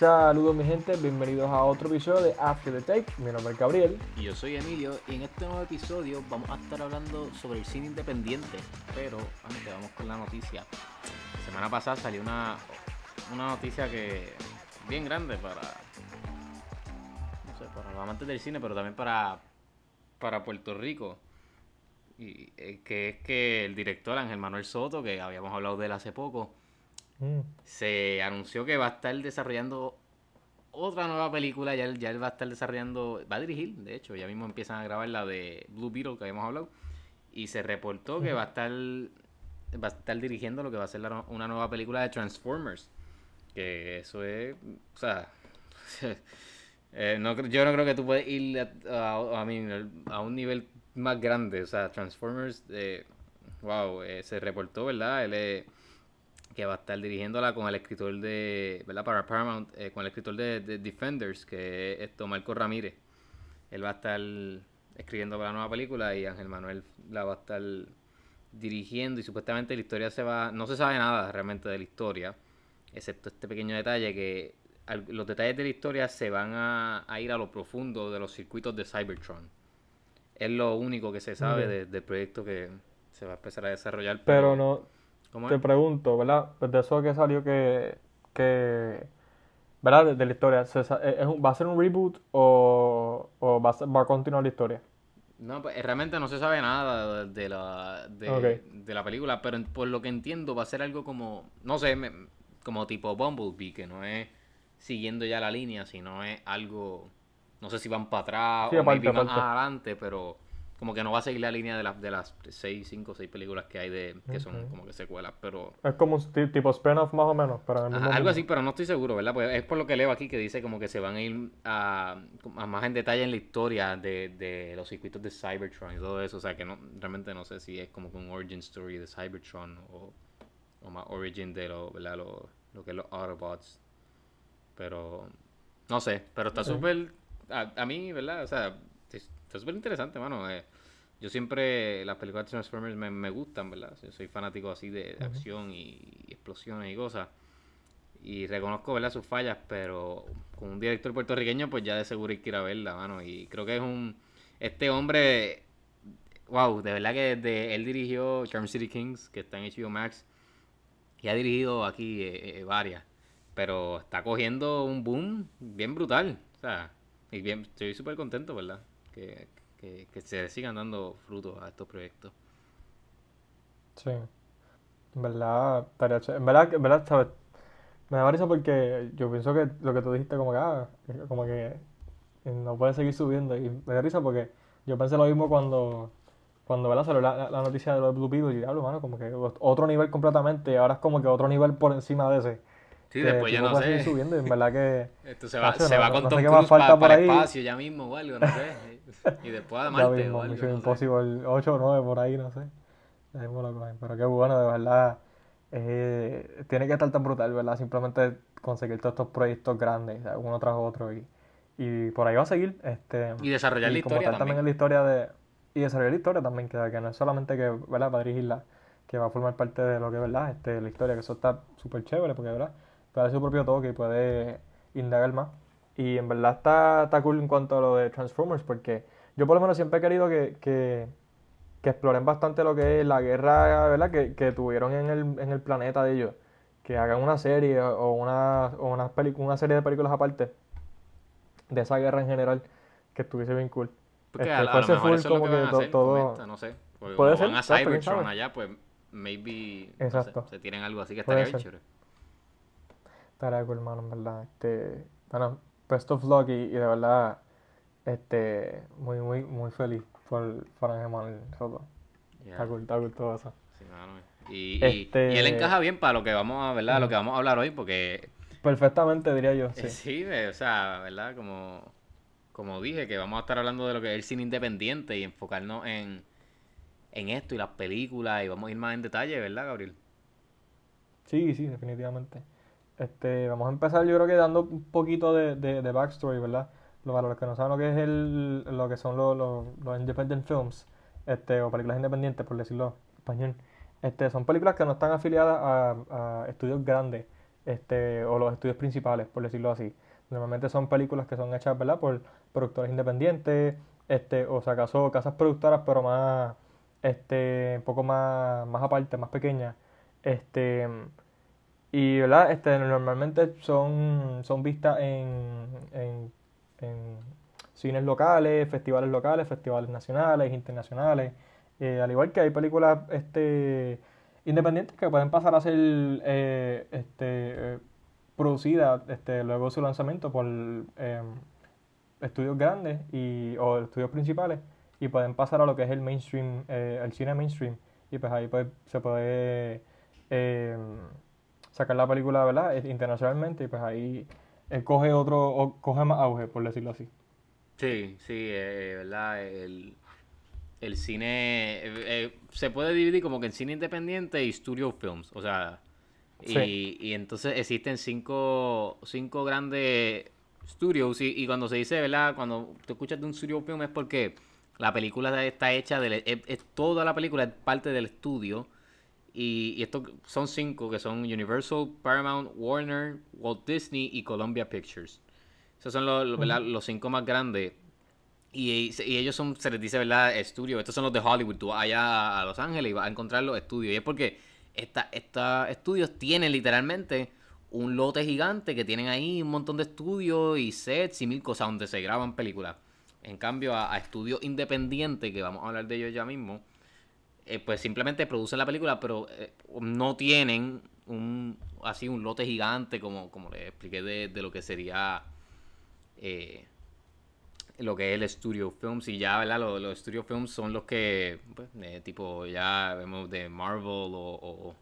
Saludos mi gente, bienvenidos a otro episodio de After the Take. Mi nombre es Gabriel. Y yo soy Emilio y en este nuevo episodio vamos a estar hablando sobre el cine independiente. Pero antes vamos con la noticia. La semana pasada salió una, una noticia que bien grande para los amantes del cine, pero también para, para Puerto Rico. Y eh, que es que el director Ángel Manuel Soto, que habíamos hablado de él hace poco, Mm. se anunció que va a estar desarrollando otra nueva película. Ya él, ya él va a estar desarrollando, va a dirigir, de hecho, ya mismo empiezan a grabar la de Blue Beetle que habíamos hablado. Y se reportó que va a estar va a estar dirigiendo lo que va a ser la una nueva película de Transformers. Que eso es, o sea, eh, no, yo no creo que tú puedes ir a, a- a un nivel más grande. O sea, Transformers, eh, wow, eh, se reportó, ¿verdad? Él es que va a estar dirigiéndola con el escritor de, ¿verdad? Para Paramount, eh, con el escritor de, de Defenders, que es Marco Ramírez. Él va a estar escribiendo para la nueva película y Ángel Manuel la va a estar dirigiendo y supuestamente la historia se va, no se sabe nada realmente de la historia, excepto este pequeño detalle que al- los detalles de la historia se van a, a ir a lo profundo de los circuitos de Cybertron. Es lo único que se sabe de- del proyecto que se va a empezar a desarrollar. Pero no, ¿Cómo te pregunto, ¿verdad? Pues de eso que salió que, que ¿verdad? De, de la historia, ¿se sa- es un- ¿va a ser un reboot o, o va, a ser- va a continuar la historia? No, pues realmente no se sabe nada de la, de, la película, pero por lo que entiendo va a ser algo como, no sé, me- como tipo Bumblebee, que no es siguiendo ya la línea, sino es algo, no sé si van para atrás Sí, o aparte, más adelante, pero como que no va a seguir la línea de las de las seis, cinco, seis películas que hay de que son como que secuelas, pero Es como un ti- tipo spin-off más o menos, pero en el Ajá, mismo algo así, pero no estoy seguro, ¿verdad? Pues es por lo que leo aquí que dice como que se van a ir a, a más en detalle en la historia de, de los circuitos de Cybertron y todo eso. O sea que no, realmente no sé si es como que un origin story de Cybertron o, o más origin de lo, ¿verdad? Lo, lo que es los Autobots. Pero no sé, pero está súper, a, a mí, ¿verdad? O sea, está súper interesante, mano. eh. yo siempre, las películas de Transformers me, me gustan, ¿verdad? Yo soy fanático así de, acción y, y explosiones y cosas. Y reconozco, ¿verdad? Sus fallas, pero con un director puertorriqueño, pues ya de seguro hay que ir a verla, mano. Y creo que es un... Este hombre, wow, de verdad que desde él dirigió Charm City Kings, que está en HBO Max, y ha dirigido aquí eh, eh, varias. Pero está cogiendo un boom bien brutal. O sea, y bien, estoy súper contento, ¿verdad? Que, que, que se sigan dando frutos a estos proyectos. Sí. En verdad, en verdad, en verdad, ¿sabes? Me da risa porque yo pienso que lo que tú dijiste como que, ah, como que no puede seguir subiendo. Y me da risa porque yo pensé lo mismo cuando, cuando ¿verdad? salió la, la- la noticia de los Blue Beetle y diablo, mano, como que otro nivel completamente. y Ahora es como que otro nivel por encima de ese. Sí, que después ya no puede seguir sé. subiendo y en verdad que Esto se va, Tacho, se no- va con no Tom Cruise para el espacio ya mismo o algo, no sé. Y después a Marte mismo, o algo, no sé. Impossible 8 o 9 por ahí, no sé. Ya mismo lo cogen. Pero qué bueno, de verdad. eh, tiene que estar tan brutal, ¿verdad? Simplemente conseguir todos estos proyectos grandes, uno tras otro. Y, y por ahí va a seguir. Este, Y desarrollar la y como historia también también. la historia de... Y desarrollar la historia también, que, que no es solamente que, ¿verdad? Para dirigirla, que va a formar parte de lo que es, ¿verdad? Este, la historia, que eso está súper chévere, porque, ¿verdad? Dar su propio toque y puede indagar más. Y en verdad está, está cool en cuanto a lo de Transformers, porque yo por lo menos siempre he querido que, que, que exploren bastante lo que es la guerra, ¿verdad? Que, que tuvieron en el, en el planeta de ellos. Que hagan una serie o una, o una, una serie de películas aparte de esa guerra en general, que estuviese bien cool. Porque Este, a, a lo fuese mejor full eso es lo como que van a hacer todo- esta, no sé. Porque Puede como ser, van a Cybertron allá, pues maybe no sé, Exacto. se tienen algo así que estaría bien chévere. Estaría cool, hermano, en verdad. Este, bueno, best of luck y, y de verdad, este, muy, muy, muy feliz por, por Ángel Manuel Soto. Está cool, está cool todo eso. sí, mano. Y, Este- y él encaja bien para lo que vamos a, ¿verdad? Lo que vamos a hablar hoy, porque Perfectamente, diría yo, sí. sí, o sea, ¿verdad? Como, como dije, que vamos a estar hablando de lo que es el cine independiente y enfocarnos en, en esto y las películas y vamos a ir más en detalle, ¿verdad, Gabriel? Sí, sí, definitivamente. Este, vamos a empezar yo creo que dando un poquito de, de, de backstory, ¿verdad? Para los que no saben lo que es el, lo que son los, los, los independent films, este, o películas independientes, por decirlo en español. Este, son películas que no están afiliadas a, a estudios grandes. este, o los estudios principales, por decirlo así. Normalmente son películas que son hechas, ¿verdad? Por productores independientes, este, o sea, acaso casas productoras, pero más, este, un poco más, más aparte, más pequeñas. Este, y, ¿verdad? Este, normalmente son, son vistas en, en, en cines locales, festivales locales, festivales nacionales, internacionales. Eh, al igual que hay películas este, independientes que pueden pasar a ser eh, este, producidas este, luego de su lanzamiento por em, estudios grandes y, o estudios principales y pueden pasar a lo que es el mainstream, eh, el cine mainstream. Y pues ahí pues, se puede em, sacar la película, ¿verdad? Internacionalmente y pues ahí coge otro, coge más auge, por decirlo así. Sí, sí, ¿verdad? El, el cine eh, eh, se puede dividir como que en cine independiente y studio films, o sea, y, y entonces existen cinco, cinco grandes studios y, cuando se dice, ¿verdad? Cuando te escuchas de un studio film es porque la película está hecha, de, es, toda la película es parte del estudio y, y estos son cinco que son Universal, Paramount, Warner, Walt Disney y Columbia Pictures. Esos son los, los cinco más grandes y, ellos son, se les dice, ¿verdad? Estudios. Estos son los de Hollywood. Tú vas allá a Los Ángeles y vas a encontrar los estudios. Y es porque estos estudios tienen literalmente un lote gigante que tienen ahí un montón de estudios y sets y mil cosas donde se graban películas. En cambio, a, estudios independientes, que vamos a hablar de ellos ya mismo, eh, pues simplemente producen la película, pero eh, no tienen un así un lote gigante como, como les expliqué de, de lo que sería eh, lo que es el Studio Films y ya, ¿verdad? Los, los Studio Films son los que, pues, tipo, ya vemos de Marvel o,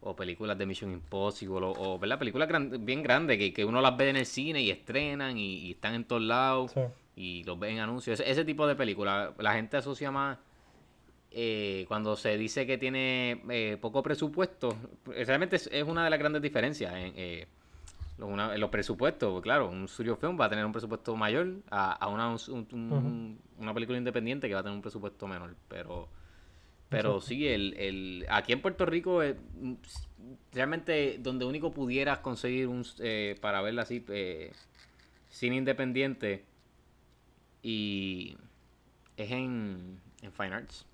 o, películas de Mission Impossible o, o ¿verdad? Películas bien grandes que, que, uno las ve en el cine y estrenan y, están en todos lados y los ve en anuncios. Ese, tipo de películas, la gente asocia más eh, cuando se dice que tiene eh, poco presupuesto, realmente es, una de las grandes diferencias. En, eh, los presupuestos, pues claro, un studio film va a tener un presupuesto mayor a, una, una película independiente que va a tener un presupuesto menor. Pero pero sí, el, el, aquí en Puerto Rico, realmente donde único pudieras conseguir un eh, para verla así, eh, cine independiente, y es en, en Fine Arts.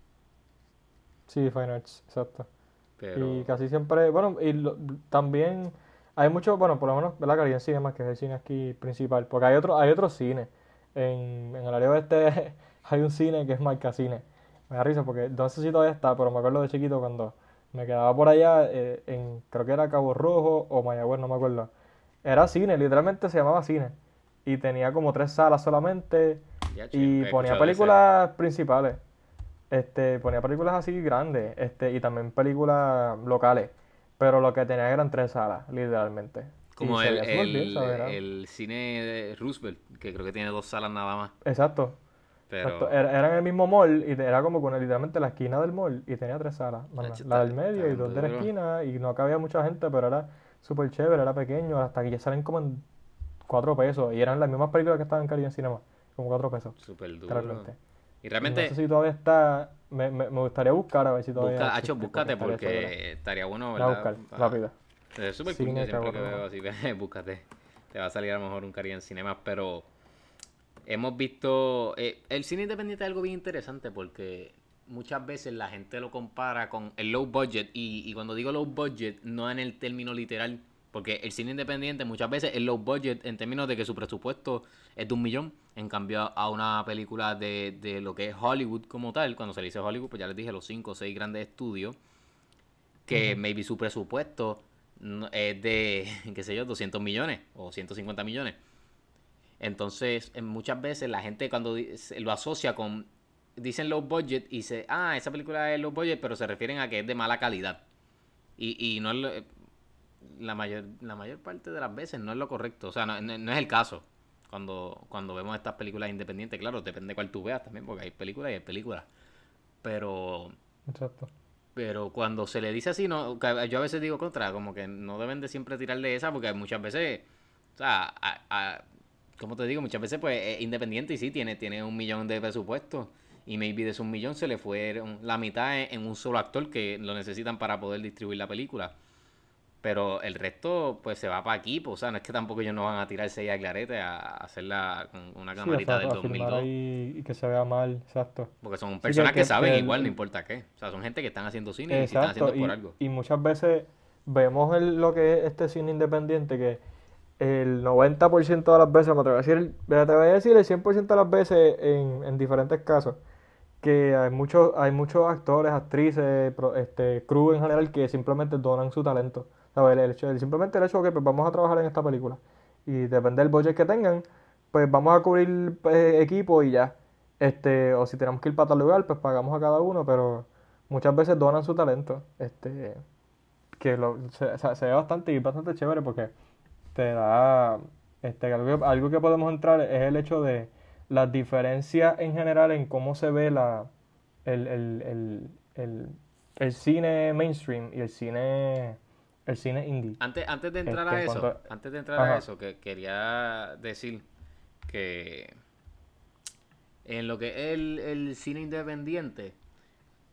Sí, Fine Arts, exacto. Y casi siempre, bueno, y también hay mucho, bueno, por lo menos, ¿verdad? En Cinema, que es el cine aquí principal. Porque hay otro, hay otro cine. En, en el área oeste hay un cine que es Marca Cine. Me da risa porque no sé si todavía está, pero me acuerdo de chiquito cuando me quedaba por allá, eh, en creo que era Cabo Rojo o Mayagüez, no me acuerdo. Era cine, literalmente se llamaba cine. Y tenía como tres salas solamente. y ponía películas principales. Este, ponía películas así grandes. Este, y también películas locales. Pero lo que tenía eran tres salas, literalmente. Como el, el, cine de Roosevelt, que creo que tiene dos salas nada más. Exacto. Pero... Era, en el mismo mall y era como con literalmente la esquina del mall y tenía tres salas. la del medio y dos de la esquina y no cabía mucha gente, pero era súper chévere, era pequeño, hasta que ya salen como en cuatro pesos y eran las mismas películas que estaban en Cali en Cinema, como cuatro pesos. Súper duro. Y realmente... no sé si todavía está... Me, me, gustaría buscar a ver si todavía... Busca, Hacho, búscate porque estaría bueno, ¿verdad? a buscar, rápido. Es súper cool, siempre que veo así, búscate. Te va a salir a lo mejor un Cari en Cinema, pero... Hemos visto... Eh, el cine independiente es algo bien interesante porque muchas veces la gente lo compara con el low budget y, y cuando digo low budget no en el término literal porque el cine independiente muchas veces es low budget en términos de que su presupuesto es de un millón. En cambio, a una película de, de lo que es Hollywood como tal, cuando se le dice Hollywood, pues ya les dije los cinco o seis grandes estudios, que maybe su presupuesto es de, qué sé yo, 200 millones o 150 millones. Entonces, muchas veces la gente cuando lo asocia con, dicen low budget y dice, ah, esa película es low budget, pero se refieren a que es de mala calidad. Y, y no es, la mayor, la mayor parte de las veces no es lo correcto. O sea, no, es el caso. Cuando, cuando vemos estas películas independientes, claro, depende de cuál tú veas también, porque hay películas y hay películas. Pero. Exacto. Pero cuando se le dice así, no, yo a veces digo contra, como que no deben de siempre tirarle esa, porque muchas veces, o sea, a, como te digo, muchas veces pues es independiente y sí, tiene, tiene un millón de presupuesto y maybe de esos un millón se le fue la mitad en un solo actor que lo necesitan para poder distribuir la película. Pero el resto, pues se va para aquí, pues, o sea, no es que tampoco ellos no van a tirarse ahí a clarete a hacerla con una Sí, camarita exacto, del a filmar 2002. ahí y que se vea mal, exacto. Porque son Sí, personas que- que, que- saben que igual, no importa qué. O sea, son gente que están haciendo cine y si están Exacto, haciendo por y, algo. y muchas veces vemos el- lo que es este cine independiente que el 90% de las veces, me atrevo a decir, me atrevo a decir el 100% de las veces en, en diferentes casos, que hay muchos, hay muchos actores, actrices, pro- este, crew en general que simplemente donan su talento. ¿Sabes? El el- simplemente el hecho de que pues, vamos a trabajar en esta película y depende del budget que tengan, pues vamos a cubrir eh, equipo y ya. Este, o si tenemos que ir para tal lugar, pues pagamos a cada uno, pero muchas veces donan su talento. Este, que lo, se, se- ve bastante y bastante chévere porque te da este, algo, algo que podemos entrar es el hecho de las diferencias en general en cómo se ve la, el, el, el, el cine mainstream y el cine, el cine indie. Antes, antes de entrar Este, a eso, cuanto- antes de entrar Ajá. a eso, que quería decir que en lo que es el, el cine independiente,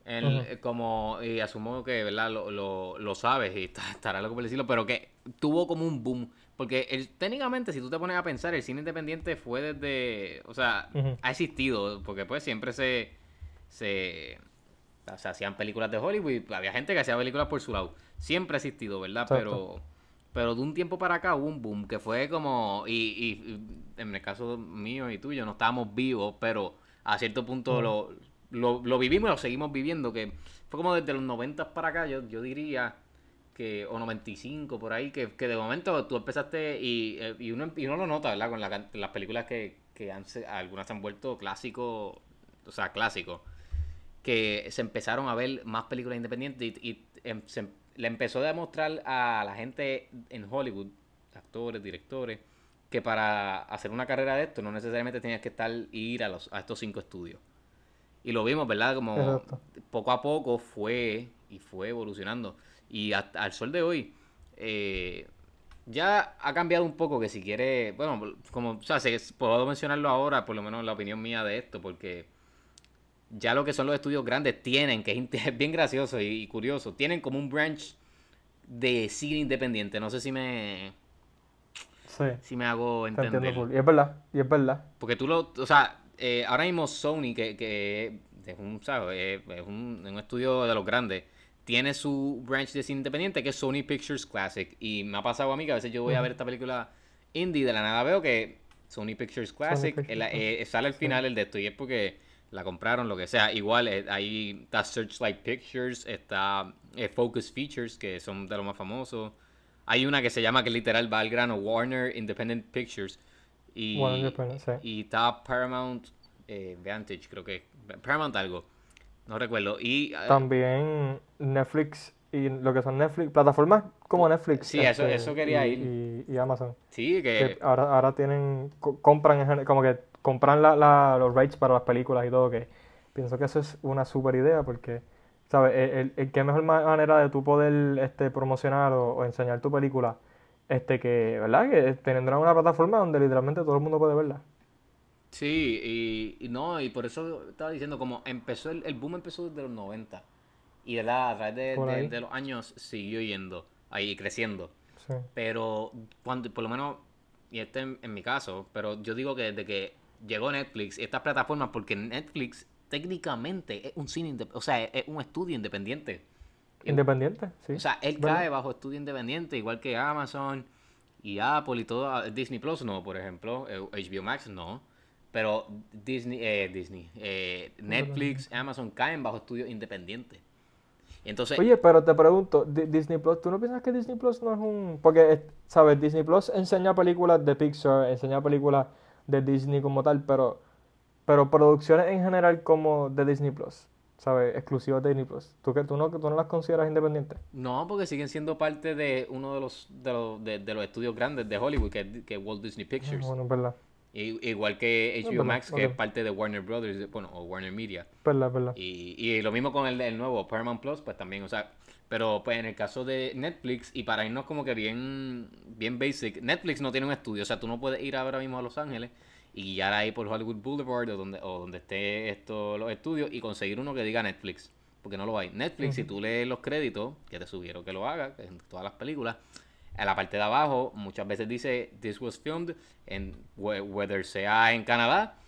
el- eh, como, y asumo que, ¿verdad? Lo, lo, lo sabes y estará loco por decirlo, pero que tuvo como un boom. Porque el, técnicamente, si tú te pones a pensar, el cine independiente fue desde, o sea, ha existido, porque pues siempre se, se, o sea, hacían películas de Hollywood había gente que hacía películas por su lado. Siempre ha existido, ¿verdad? Exacto. Pero, pero de un tiempo para acá hubo un boom que fue como, y, y- y en el caso mío y tuyo, no estábamos vivos, pero a cierto punto lo, lo, lo vivimos y lo seguimos viviendo, que fue como desde los 90 para acá, yo, yo diría que, o 95 por ahí, que, que de momento tú empezaste y, eh, y, uno, y uno lo nota, ¿verdad? Con la las películas que, que han, algunas se han vuelto clásicos, o sea, clásicos, que se empezaron a ver más películas independientes y, y em- se, le empezó a demostrar a la gente en Hollywood, actores, directores, que para hacer una carrera de esto no necesariamente tenías que estar ir a, los, a estos cinco estudios. Y lo vimos, ¿verdad? Como Exacto. poco a poco fue y fue evolucionando. Y hasta al sol de hoy, eh, ya ha cambiado un poco que si quiere, bueno, como, o sea, se- puedo mencionarlo ahora, por lo menos la opinión mía de esto, porque ya lo que son los estudios grandes tienen, que es bien gracioso y, curioso, tienen como un branch de cine independiente. No sé si me, Sí, si me hago entender. full. Y es verdad, y es verdad. Porque tú lo, o sea, eh, ahora mismo Sony, que, que es un, ¿sabes? Es, es un, un estudio de los grandes, tiene su branch de cine independiente que es Sony Pictures Classic. Y me ha pasado a mí que a veces yo voy a ver esta película indie de la nada veo que Sony Pictures Classic Pictures el- eh, sale al sí. final el de esto y es porque la compraron, lo que sea. Igual eh, ahí está Searchlight Pictures, está eh, Focus Features, que son de los más famosos. Hay una que se llama que literal va al grano Warner Independent Pictures. Y, Warner Independent, sí. y está Paramount eh, Vantage, creo que. Paramount algo. No recuerdo. Y eh, También Netflix y lo que son Netflix, plataformas como Netflix. Sí, eso- este, eso quería ir. Y, y Amazon. sí, Que que. ahora, ahora tienen, co- compran, como que compran la, la- los rights para las películas y todo, que pienso que eso es una super idea porque, ¿sabes? El, el- el- qué mejor ma- manera de tú poder este, promocionar o, o enseñar tu película, este que, ¿verdad? Que tendrán una plataforma donde literalmente todo el mundo puede verla. Sí, y, y no, y por eso estaba diciendo, como empezó el, el boom empezó desde los 90. Y ¿verdad? a través de, de- de los años siguió yendo, ahí creciendo. Sí. Pero cuando, por lo menos, y este en, en mi caso, pero yo digo que desde que llegó Netflix y estas plataformas, porque Netflix técnicamente es un cine, inde- o sea, es, un estudio independiente. Independiente, sí. O sea, él cae bajo estudio independiente, igual que Amazon y Apple y todo. ah, Disney Plus no, por ejemplo. eh, HBO Max no. Pero Disney, eh, Disney, eh, Netflix, Amazon caen bajo estudios independientes. Entonces, Oye, pero te pregunto, Di- Disney Plus, ¿tú no piensas que Disney Plus no es un... Porque, eh, ¿sabes? Disney Plus enseña películas de Pixar, enseña películas de Disney como tal, pero, pero producciones en general como de Disney Plus, ¿sabes? Exclusivas de Disney Plus. ¿Tú, que, tú, no, tú no las consideras independientes? no, porque siguen siendo parte de uno de los, de los, de, de los estudios grandes de Hollywood, que es que Walt Disney Pictures. Bueno, verdad. Y- igual que HBO Max, que es parte de Warner Brothers, bueno, o Warner Media. Verdad, verdad. Y, y lo mismo con el, el nuevo Paramount Plus, pues también, o sea, pero pues en el caso de Netflix, y para irnos como que bien, bien basic, Netflix no tiene un estudio, o sea, tú no puedes ir ahora mismo a Los Ángeles y guiar ahí por Hollywood Boulevard o donde, o donde esté esto, los estudios y conseguir uno que diga Netflix. porque no lo hay. Netflix, si tú lees los créditos, que te sugiero que lo hagas, en todas las películas, en la parte de abajo muchas veces dice this was filmed en whether sea en Canadá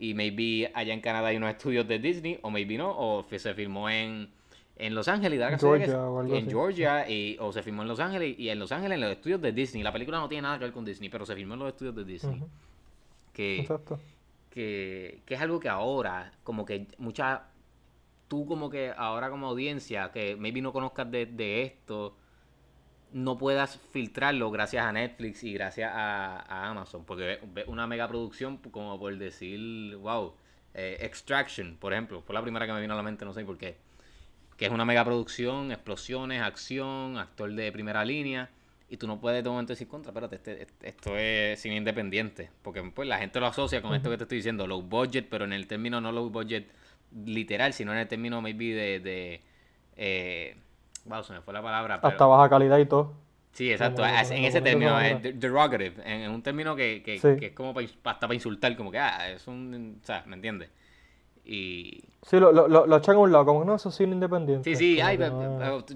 y maybe allá en Canadá hay unos estudios de Disney o maybe no o se filmó en, en Los Ángeles Georgia, en Georgia y, o se filmó en Los Ángeles y en Los Ángeles en los estudios de Disney la película no tiene nada que ver con Disney pero se filmó en los estudios de Disney que, que que es algo que ahora como que mucha tú como que ahora como audiencia que maybe no conozcas de, de esto no puedas filtrarlo gracias a Netflix y gracias a, Amazon. Porque una mega producción como por decir, wow, eh, Extraction, por ejemplo, fue la primera que me vino a la mente, no sé por qué. Que es una mega producción, explosiones, acción, actor de primera línea. Y tú no puedes de momento decir contra, espérate, este, este, esto es cine independiente. Porque pues la gente lo asocia con esto que te estoy diciendo, low budget, pero en el término no low budget literal, sino en el término maybe de, de eh, Wow, se me fue la palabra. Hasta baja calidad y todo. Sí, exacto. en ese término, es derogative. En, un término que, que, es como hasta para insultar, como que, ah, es un. O sea, ¿me entiendes? Y. Sí, lo, lo, lo, echan a un lado, como no, eso es cine independiente. Sí, sí, ay,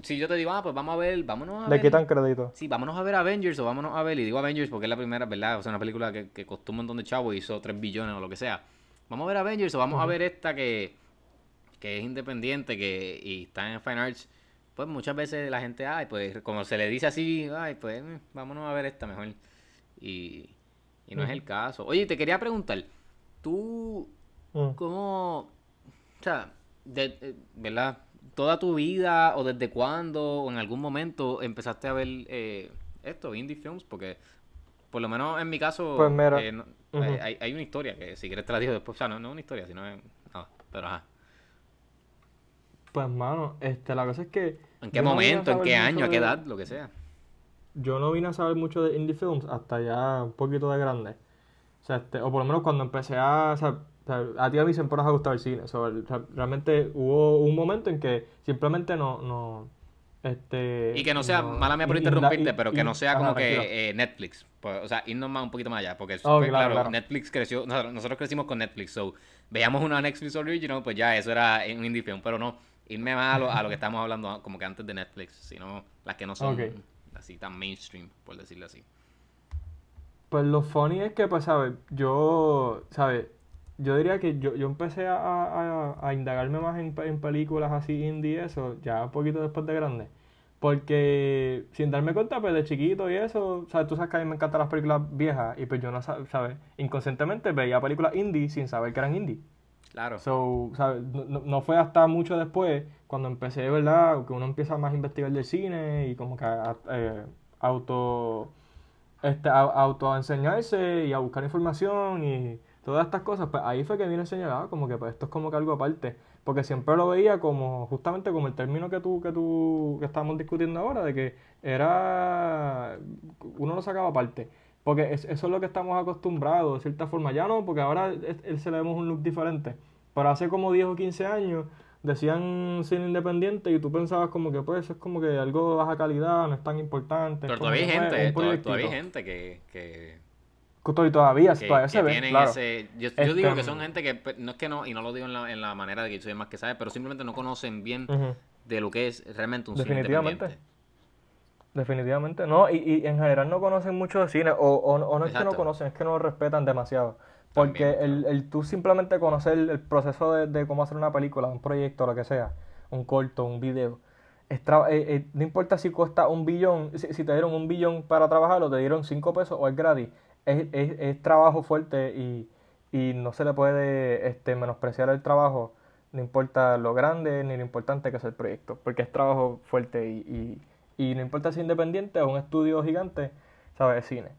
si yo te digo, ah, pues vamos a ver, vámonos a Le quitan crédito. Sí, vámonos a ver Avengers o vámonos a ver, y digo Avengers porque es la primera, ¿verdad? O sea, una película que, que costó un montón de chavos y hizo 3 billones o lo que sea. Vamos a ver Avengers o vamos a ver esta que, que es independiente que, y está en Fine Arts pues muchas veces la gente, ay, pues como se le dice así, ay, pues mm, vámonos a ver esta mejor. Y, y no es el caso. Oye, te quería preguntar, tú, mm. ¿cómo, o sea, de, eh, ¿verdad? Toda tu vida o desde cuándo o en algún momento empezaste a ver eh, esto, indie films? Porque por lo menos en mi caso, pues mira, eh, hay, hay, una historia que si quieres te la digo después, o sea, no, no una historia, sino, nada, pero ajá. Pues, mano, este, la cosa es que... ¿En qué momento, en qué año, a qué edad, lo que sea? Yo no vine a saber mucho de indie films hasta ya un poquito de grande. O sea, este, o por lo menos cuando empecé a... O sea, a ti a mí siempre nos ha gustado el cine. O sea, realmente hubo un momento en que simplemente no... no este, y que no sea, mala mía por interrumpirte, pero que no sea como que eh, Netflix. Pues, o sea, irnos más un poquito más allá. Porque, oh, pues, claro, Netflix creció, nosotros, crecimos con Netflix. So, veíamos una Netflix original, pues ya eso era un indie film. Pero no, irme más a lo, que estamos hablando como que antes de Netflix, sino las que no son así tan mainstream, por decirlo así. Pues lo funny es que, pues, ¿sabes? Yo, ¿sabes? Yo diría que yo, yo empecé a, a, indagarme más en, en, películas así indie eso, ya un poquito después de grande. Porque sin darme cuenta, pues de chiquito y eso, ¿sabes? Tú sabes que a mí me encantan las películas viejas y pues yo no, ¿sabes? Inconscientemente veía películas indie sin saber que eran indie. Claro. So, No, no, fue hasta mucho después, cuando empecé, ¿verdad? Que uno empieza más a investigar del cine y como que a, eh, auto, este, auto enseñarse y a buscar información y todas estas cosas, pues ahí fue que enseñar, ah, como que pues esto es como que algo aparte. Porque siempre lo veía como, justamente como el término que tú, que tú, que estábamos discutiendo ahora, de que era, uno lo sacaba aparte. Porque eso es lo que estamos acostumbrados, de cierta forma. Ya no, porque ahora se le vemos un look diferente. Pero hace como 10 o 15 años decían cine independiente y tú pensabas como que pues es como que algo de baja calidad, no es tan importante. Pero todavía hay gente, todavía, hay gente que... que... Todavía, todavía se ve, claro. ese, yo, yo, digo que este, son gente que, pues, no es que no, y no lo digo en la, en la manera de que soy más que sabe, pero simplemente no conocen bien de lo que es realmente un cine independiente. Definitivamente, no, y, y en general no conocen mucho de cine, o, o, no es que no conocen, es que no lo respetan demasiado. Porque el, el tú simplemente conocer el, proceso de, de, cómo hacer una película, un proyecto, lo que sea, un corto, un video, eh, eh, no importa si cuesta un billón, si, te dieron un billón para trabajarlo, te dieron cinco pesos o es gratis, es, es, es trabajo fuerte y, y, no se le puede este, menospreciar el trabajo, no importa lo grande ni lo importante que sea el proyecto, porque es trabajo fuerte y y no importa si es independiente o un estudio gigante, ¿sabes? Es cine.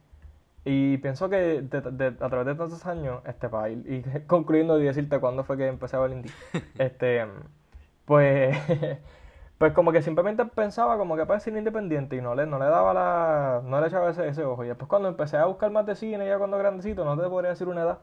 Y pienso que a través de tantos años, este país, y concluyendo y decirte cuándo fue que empecé a ver indie, este, pues, pues como que simplemente pensaba como que para cine independiente y no le, no le daba la, no le echaba ese, ese ojo. Y después cuando empecé a buscar más de cine, ya cuando grandecito, no te podría decir una edad,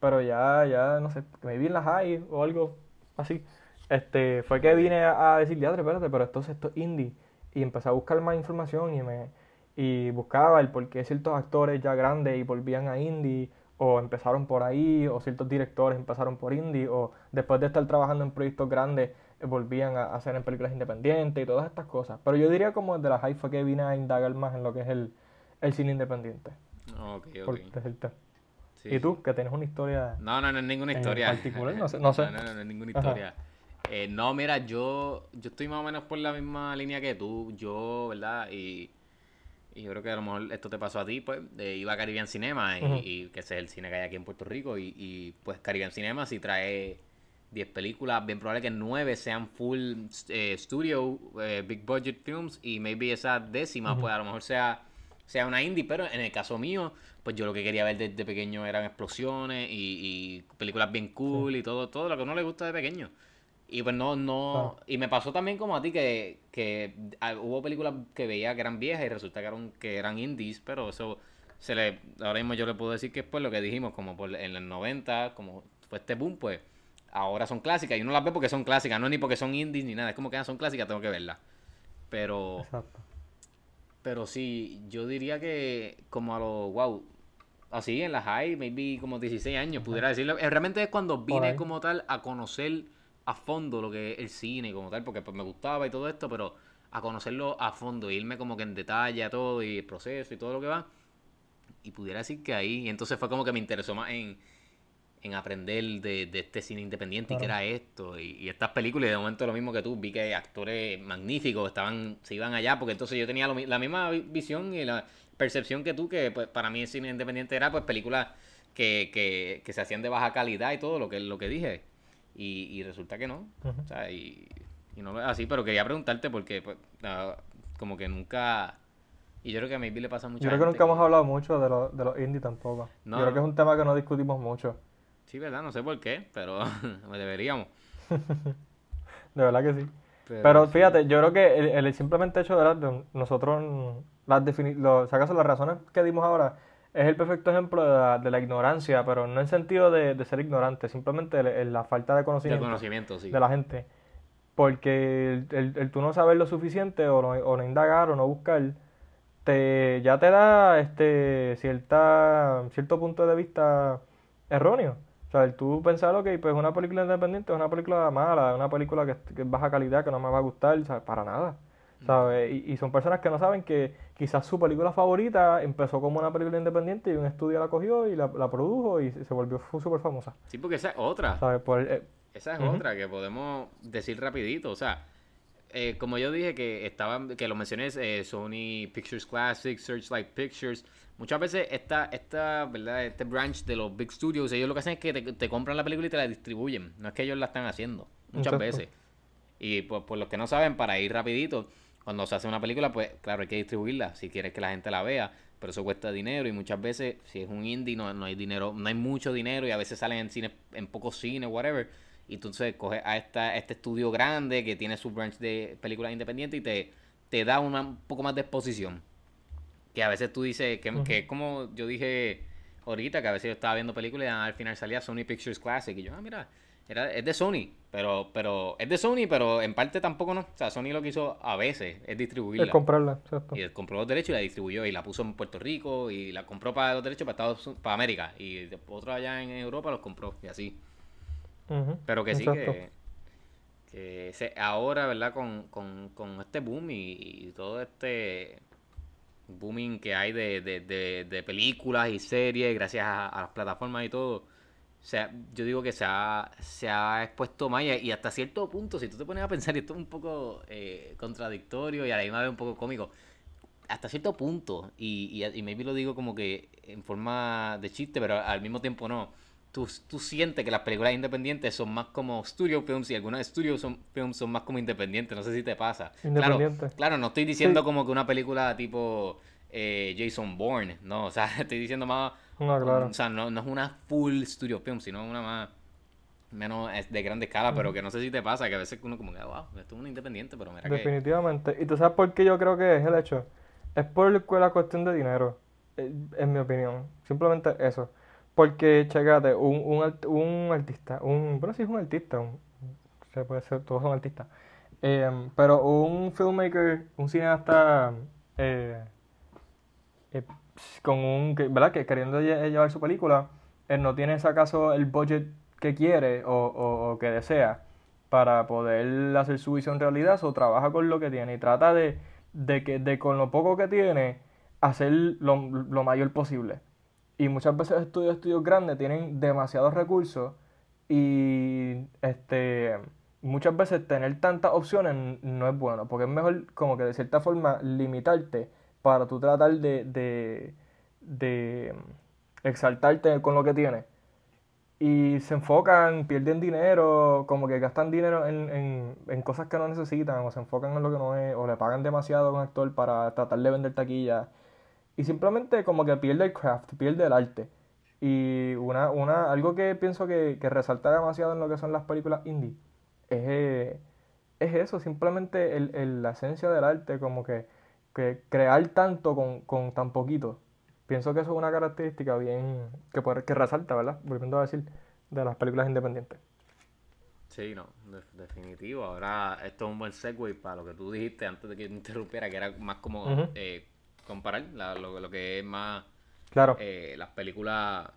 pero ya, ya, no sé, me vi en la high o algo así. Este, fue que vine a, decir, ya, espérate, pero esto, esto es indie y empecé a buscar más información y me y buscaba el por qué ciertos actores ya grandes y volvían a indie o empezaron por ahí o ciertos directores empezaron por indie o después de estar trabajando en proyectos grandes volvían a hacer en películas independientes y todas estas cosas. Pero yo diría como de la fue que vine a indagar más en lo que es el, el cine independiente. Ok, ok. Por decirte. Sí, ¿Y tú? Que tienes una historia... No, no, no es ninguna en historia. particular, no sé- no sé. No, no, no es ninguna historia. Eh, no, mira, yo, yo estoy más o menos por la misma línea que tú. Yo, ¿verdad? Y, y yo creo que a lo mejor esto te pasó a ti, pues. eh, iba a Caribbean Cinema, y, que ese es el cine que hay aquí en Puerto Rico. Y, y, pues Caribbean Cinema, si trae 10 películas, bien probable que 9 sean full eh, studio, eh, big budget films. Y maybe esa décima, pues a lo mejor sea sea una indie, pero en el caso mío, pues yo lo que quería ver desde pequeño eran explosiones y, y películas bien cool y todo, todo lo que uno le gusta de pequeño. Y pues no, no, y me pasó también como a ti que, que ah, hubo películas que veía que eran viejas y resulta que eran, que eran indies, pero eso se le, ahora mismo yo le puedo decir que es por lo que dijimos, como por en los 90, como fue este boom, pues ahora son clásicas y uno las ve porque son clásicas, no es ni porque son indies ni nada, es como que ah, son clásicas, tengo que verlas. Pero Exacto. pero sí, yo diría que como a los, wow, así en la high, maybe como 16 años, pudiera decirlo. Eh, Realmente es cuando vine como tal a conocer a fondo lo que es el cine como tal, porque pues me gustaba y todo esto, pero a conocerlo a fondo, irme como que en detalle a todo y el proceso y todo lo que va. Y pudiera decir que ahí, y entonces fue como que me interesó más en, en aprender de, de este cine independiente y qué era esto y, y estas películas y de momento lo mismo que tú vi que actores magníficos estaban se iban allá porque entonces yo tenía lo la misma vi- visión y la percepción que tú que pues para mí el cine independiente era pues películas que, que, que se hacían de baja calidad y todo lo que lo que dije y, y resulta que no o sea y, y no así pero quería preguntarte porque pues como que nunca y yo creo que a maybe le pasa a mucha Yo creo que nunca hemos hablado mucho de, lo- de los indie tampoco. No, Yo creo que es un tema que no discutimos mucho. Sí verdad no sé por qué pero deberíamos De verdad que sí. Pero fíjate, yo creo que el, el simplemente hecho de, de nosotros, las defini lo, si acaso las razones que dimos ahora, es el perfecto ejemplo de la, de la ignorancia, pero no en sentido de, de ser ignorante, simplemente el- el- la falta de de conocimiento conocimiento sí de la gente. Porque el, el- el tú no saber lo suficiente o no, o no indagar o no buscar, te, ya te da este cierta, cierto punto de vista erróneo. Sea, tú pensar, ok, pues una película independiente es una película mala, es una película que, que es baja calidad, que no me va a gustar, ¿sabes? Para nada. ¿Sabes? Y, y son personas que no saben que quizás su película favorita empezó como una película independiente y un estudio la cogió y la, la produjo y se volvió súper famosa. Sí, porque esa es otra. ¿Sabes? Por, eh, Esa es otra que podemos decir rapidito. O sea, eh, como yo dije que estaba, que lo mencioné, eh, Sony Pictures Classic, Searchlight Pictures. Muchas veces esta, esta, ¿verdad? Este branch de los big studios, ellos lo que hacen es que te, te compran la película y te la distribuyen. No es que ellos la están haciendo. Muchas Exacto. veces. Y por, por los que no saben, para ir rapidito, cuando se hace una película, pues claro, hay que distribuirla si quieres que la gente la vea, pero eso cuesta dinero y muchas veces, si es un indie, no, no hay dinero, no hay mucho dinero y a veces salen en cine, en pocos cines, whatever. Y entonces coges a esta, este estudio grande que tiene su branch de películas independientes y te, te da una, un poco más de exposición. Que a veces tú dices, que, Ujú. que es como yo dije ahorita, que a veces yo estaba viendo películas y al final salía Sony Pictures Classic y yo, ah, mira, era, es de Sony, pero, pero es de Sony, pero en parte tampoco no. O sea, Sony lo que hizo a veces es es distribuirla. comprarla, exacto. Y él compró los derechos y la distribuyó y la puso en Puerto Rico y la compró para los derechos para Estados para América y otro allá en Europa los compró y así. Pero que sí que, que se- ahora, ¿verdad? Con, con, con este boom y, y todo este booming que hay de, de, de, de películas y series gracias a, las plataformas y todo, o sea, yo digo que se ha, se ha expuesto más y, y hasta cierto punto, si tú te pones a pensar, y esto es un poco eh, contradictorio y a la misma vez un poco cómico, hasta cierto punto, y, y, y maybe lo digo como que en forma de chiste, pero al mismo tiempo no. Tú, tú sientes que las películas independientes son más como studio films y algunas studio son, films son más como independientes. No sé si te pasa. Claro, Independiente. claro, no estoy diciendo Sí. como que una película tipo eh, Jason Bourne, no, o sea, estoy diciendo más. No, claro. O sea, no, no es una full studio film, sino una más menos de grande escala, pero que no sé si te pasa, que a veces uno como que, wow, esto es una independiente, pero mira que... Definitivamente. ¿Y tú sabes por qué yo creo que es el hecho? Es por la cuestión de dinero, eh, en mi opinión. Simplemente eso. Porque, checate, un, un, un artista, un, bueno, sí es un artista, se puede ser, todos son artistas. Eh, pero un filmmaker, un cineasta eh, eh, con un, ¿verdad? Que queriendo lle- llevar su película, él no tiene, si acaso, el budget que quiere o, o- o que desea para poder hacer su visión realidad, o trabaja con lo que tiene y trata de, de que de con lo poco que tiene hacer lo, lo mayor posible. Y muchas veces estudios, estudios grandes tienen demasiados recursos y este muchas veces tener tantas opciones no es bueno, porque es mejor como que de cierta forma limitarte para tú tratar de, de, de exaltarte con lo que tienes. Y se enfocan, pierden dinero, como que gastan dinero en, en, en cosas que no necesitan, o se enfocan en lo que no es, o le pagan demasiado a un actor para tratar de vender taquilla. Y simplemente como que pierde el craft, pierde el arte. Y una, una, algo que pienso que, que resalta demasiado en lo que son las películas indie es, es eso, simplemente el, el- la esencia del arte, como que, que crear tanto con, con tan poquito. Pienso que eso es una característica bien que, puede- que resalta, ¿verdad? Volviendo a decir, de las películas independientes. Sí, no, de- definitivo. Ahora, esto es un buen segue para lo que tú dijiste antes de que te interrumpiera, que era más como eh, comparar la- lo, lo que es más Claro, eh, las películas,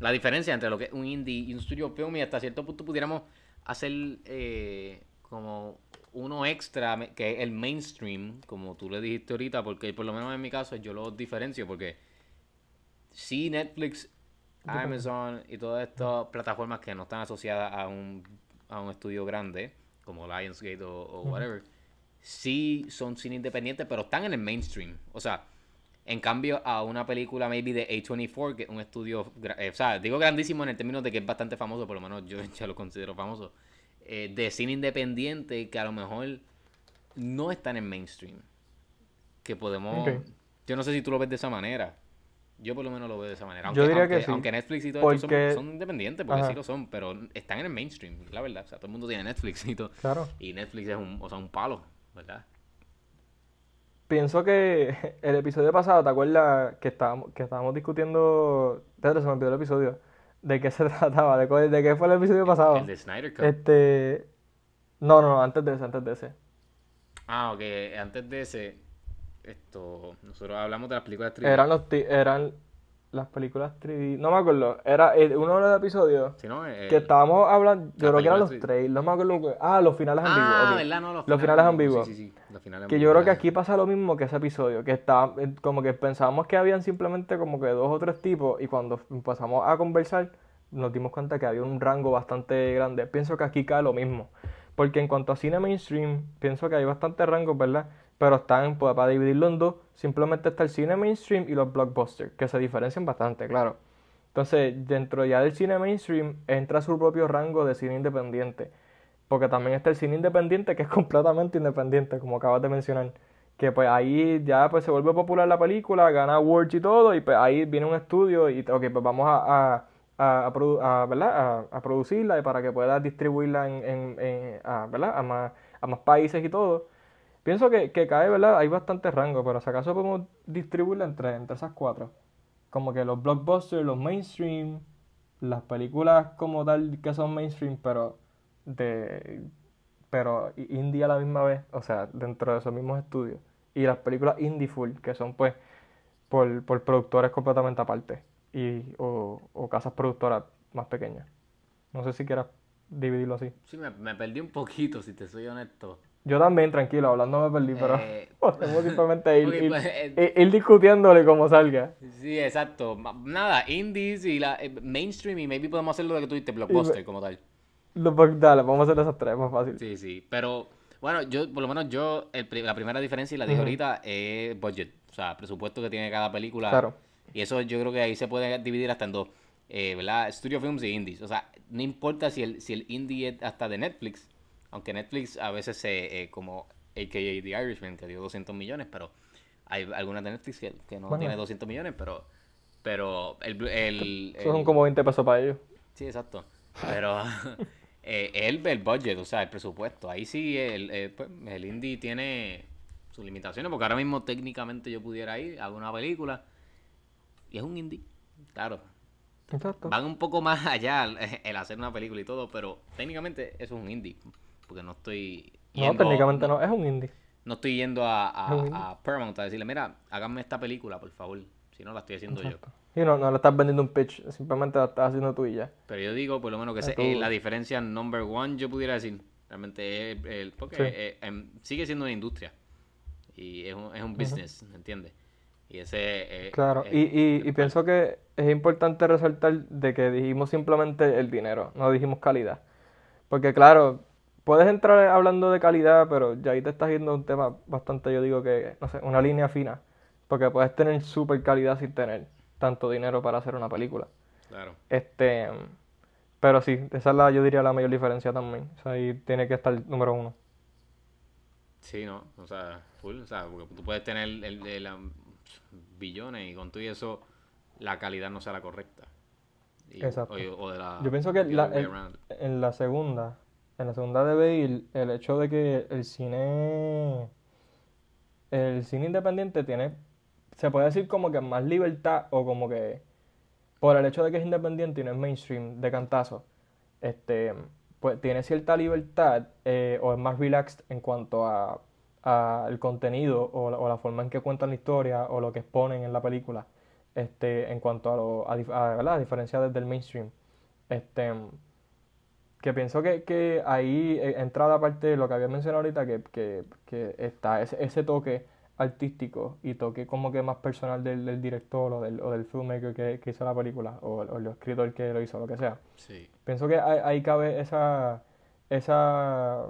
la diferencia entre lo que es un indie y un studio film y hasta cierto punto pudiéramos hacer eh, como uno extra que es el mainstream, como tú le dijiste ahorita, porque por lo menos en mi caso yo los diferencio porque sí Netflix, Amazon y todas estas plataformas que no están asociadas a un, a un estudio grande como Lionsgate o, o whatever, sí son cine independientes, pero están en el mainstream. O sea, en cambio a una película maybe de A24, que es un estudio, eh, o sea, digo grandísimo en el término de que es bastante famoso, por lo menos yo ya lo considero famoso, eh, de cine independiente que a lo mejor no está en el mainstream. Que podemos... Yo no sé si tú lo ves de esa manera. Yo por lo menos lo veo de esa manera. Yo Aunque, diría que aunque, sí. aunque Netflix y todo esto Porque- son, son independientes, porque Ajá. sí lo son, pero están en el mainstream, la verdad. O sea, todo el mundo tiene Netflix y todo. claro. Y Netflix es un, o sea, un palo, ¿verdad? Pienso que el episodio pasado, ¿te acuerdas que estábamos, que estábamos discutiendo? Pedro, se me olvidó el episodio. ¿De qué se trataba? ¿De, cuál- de qué fue el episodio pasado? El de Snyder Cut. Este. No, no, no, antes de ese, antes de ese. Ah, ok. Antes de ese, esto, nosotros hablamos de las películas 3D. Eran los eran las películas 3D. No me acuerdo. Era el- uno de los episodios no, el- que estábamos hablando. Yo creo que eran los 3D. trailers. No me acuerdo. Ah, los finales ambiguos. Ah, ok. ¿verdad? No, los, Los finales ambiguos. Sí, sí, sí. Los finales Que yo creo que aquí pasa lo mismo que ese episodio, que está eh, como que pensábamos que habían simplemente como que dos o tres tipos y cuando empezamos a conversar nos dimos cuenta que había un rango bastante grande. Pienso que aquí cae lo mismo, porque en cuanto a cine mainstream, pienso que hay bastante rango, ¿verdad? Pero están, pues, para dividirlo en dos, simplemente está el cine mainstream y los blockbusters, que se diferencian bastante, claro. Entonces, dentro ya del cine mainstream entra su propio rango de cine independiente. Porque también está el cine independiente que es completamente independiente, como acabas de mencionar. Que pues ahí ya pues se vuelve popular la película, gana awards y todo, y pues ahí viene un estudio y ok, pues vamos a, a, a, produ- a, ¿verdad? producirla y para que puedas distribuirla en, en, en- ¿verdad? a, más, a más países y todo. Pienso que, que cae, ¿verdad? Hay bastante rango, pero si acaso podemos distribuirla entre, entre esas cuatro. Como que los blockbusters, los mainstream, las películas como tal que son mainstream, pero de pero indie a la misma vez, o sea, dentro de esos mismos estudios. Y las películas indie full, que son pues por, por productores completamente aparte. Y, o, o casas productoras más pequeñas. No sé si quieras dividirlo así. Sí, me, me perdí un poquito, si te soy honesto. Yo también, tranquilo, hablando me perdí, pero Eh, podemos simplemente ir, ok, ir- pues, eh, ir- discutiéndole como salga. Sí, exacto. Nada, indies y la eh, mainstream y maybe podemos hacerlo de que tú dijiste blockbuster como tal. Lo- pues, Dale, vamos a hacer esas tres, más fácil. Sí, sí. Pero bueno, yo por lo menos yo el la primera diferencia y la dije ahorita es budget, o sea, presupuesto que tiene cada película. Claro. Y eso yo creo que ahí se puede dividir hasta en dos, eh, ¿verdad? Studio films y indies. O sea, no importa si el si el indie es hasta de Netflix, aunque Netflix a veces se eh, como AKA The Irishman que dio 200 millones, pero hay algunas de Netflix que, que no Bueno. tiene 200 millones, pero pero el, el, Esos son el- como 20 pesos para ellos. Sí, exacto. Pero eh, el, el budget, o sea, el presupuesto. Ahí sí el, eh, pues, el indie tiene sus limitaciones, porque ahora mismo técnicamente yo pudiera ir a una película y es un indie. Claro, Exacto. van un poco más allá el, el hacer una película y todo, pero técnicamente eso es un indie. Porque no estoy No, técnicamente no, es un indie. no estoy yendo a, a- a Paramount a decirle, mira, háganme esta película, por favor. Si no, la estoy haciendo yo. Y no, no le estás vendiendo un pitch, simplemente la estás haciendo tú y ya. Pero yo digo, por lo menos que tú- eh, la diferencia number one, yo pudiera decir, Realmente es el, porque Sí. eh, em, sigue siendo una industria. Y es un, es un business, ¿me entiendes? Y ese... eh, Claro, y, y, pienso que es importante resaltar de que dijimos simplemente el dinero, no dijimos calidad. Porque claro, puedes entrar hablando de calidad, pero ya ahí te estás yendo a un tema bastante, yo digo que, no sé, una línea fina. Porque puedes tener super calidad sin tener tanto dinero para hacer una película. Claro. Este, pero sí, esa es la, yo diría la mayor diferencia también. O sea, ahí tiene que estar número uno. Sí, ¿no? O sea, full. O sea, porque tú puedes tener el, el- el, um, billones y con todo y eso la calidad no sea la correcta. Y- Exacto. O, o de la... Yo pienso que la- el- en la segunda, en la segunda debe ir el hecho de que el cine, el cine independiente tiene, se puede decir como que más libertad o como que por el hecho de que es independiente y no es mainstream de cantazo, este, pues tiene cierta libertad eh, o es más relaxed en cuanto a, a el contenido o la, la forma en que cuentan la historia o lo que exponen en la película, este, en cuanto a, lo, a, a, a el mainstream. Este, que pienso que, que ahí eh, entra la parte de lo que había mencionado ahorita, que, que, que está ese, ese toque artístico y toque como que más personal del, del director o del, o del filmmaker que, que hizo la película o, o el escritor que lo hizo, lo que sea. Sí. Pienso que ahí, ahí cabe esa, esa,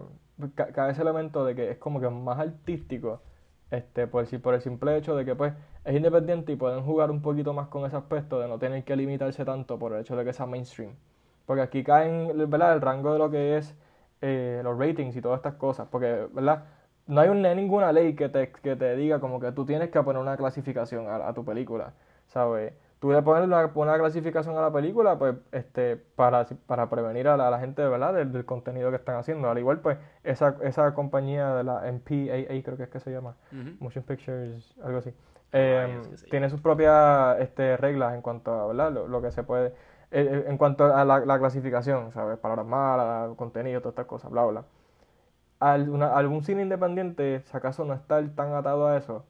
ca- cabe ese elemento de que es como que más artístico, este, por, si- por el simple hecho de que pues es independiente y pueden jugar un poquito más con ese aspecto de no tener que limitarse tanto por el hecho de que sea mainstream. Porque aquí caen, ¿verdad? El rango de lo que es eh, los ratings y todas estas cosas. Porque, ¿verdad? No hay ninguna ley que te, que te diga como que tú tienes que poner una clasificación a, a tu película, ¿sabes? Tú le pones una, una clasificación a la película, pues, este, para, para prevenir a la, a la gente, ¿verdad? Del, del contenido que están haciendo. Al igual, pues, esa, esa compañía de la MPAA, creo que es que se llama. Motion Pictures, algo así. Es que se tiene sus propias este, reglas en cuanto a ¿verdad? Lo, lo que se puede, eh, eh, en cuanto a la, la clasificación, ¿sabes? Palabras malas, contenido, todas estas cosas, bla, bla. Algún cine independiente, si acaso no estar tan atado a eso,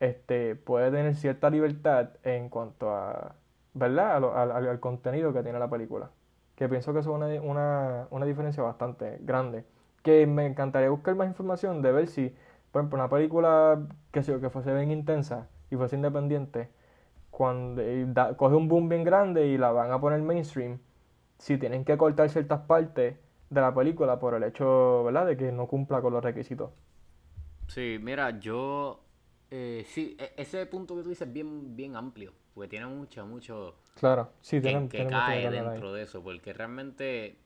este, puede tener cierta libertad en cuanto a, ¿verdad? Al, contenido que tiene la película. Que pienso que eso es una, una, una diferencia bastante grande. Que me encantaría buscar más información de ver si, por ejemplo, una película que, que fuese bien intensa y fuese independiente, cuando da- coge un boom bien grande y la van a poner mainstream, si tienen que cortar ciertas partes de la película por el hecho, ¿verdad?, de que no cumpla con los requisitos. Sí, mira, yo... eh, sí, e- ese punto que tú dices es bien, bien amplio, porque tiene mucho, mucho... Claro, sí, que, tienen, que tienen cae ahí. dentro de eso, porque realmente,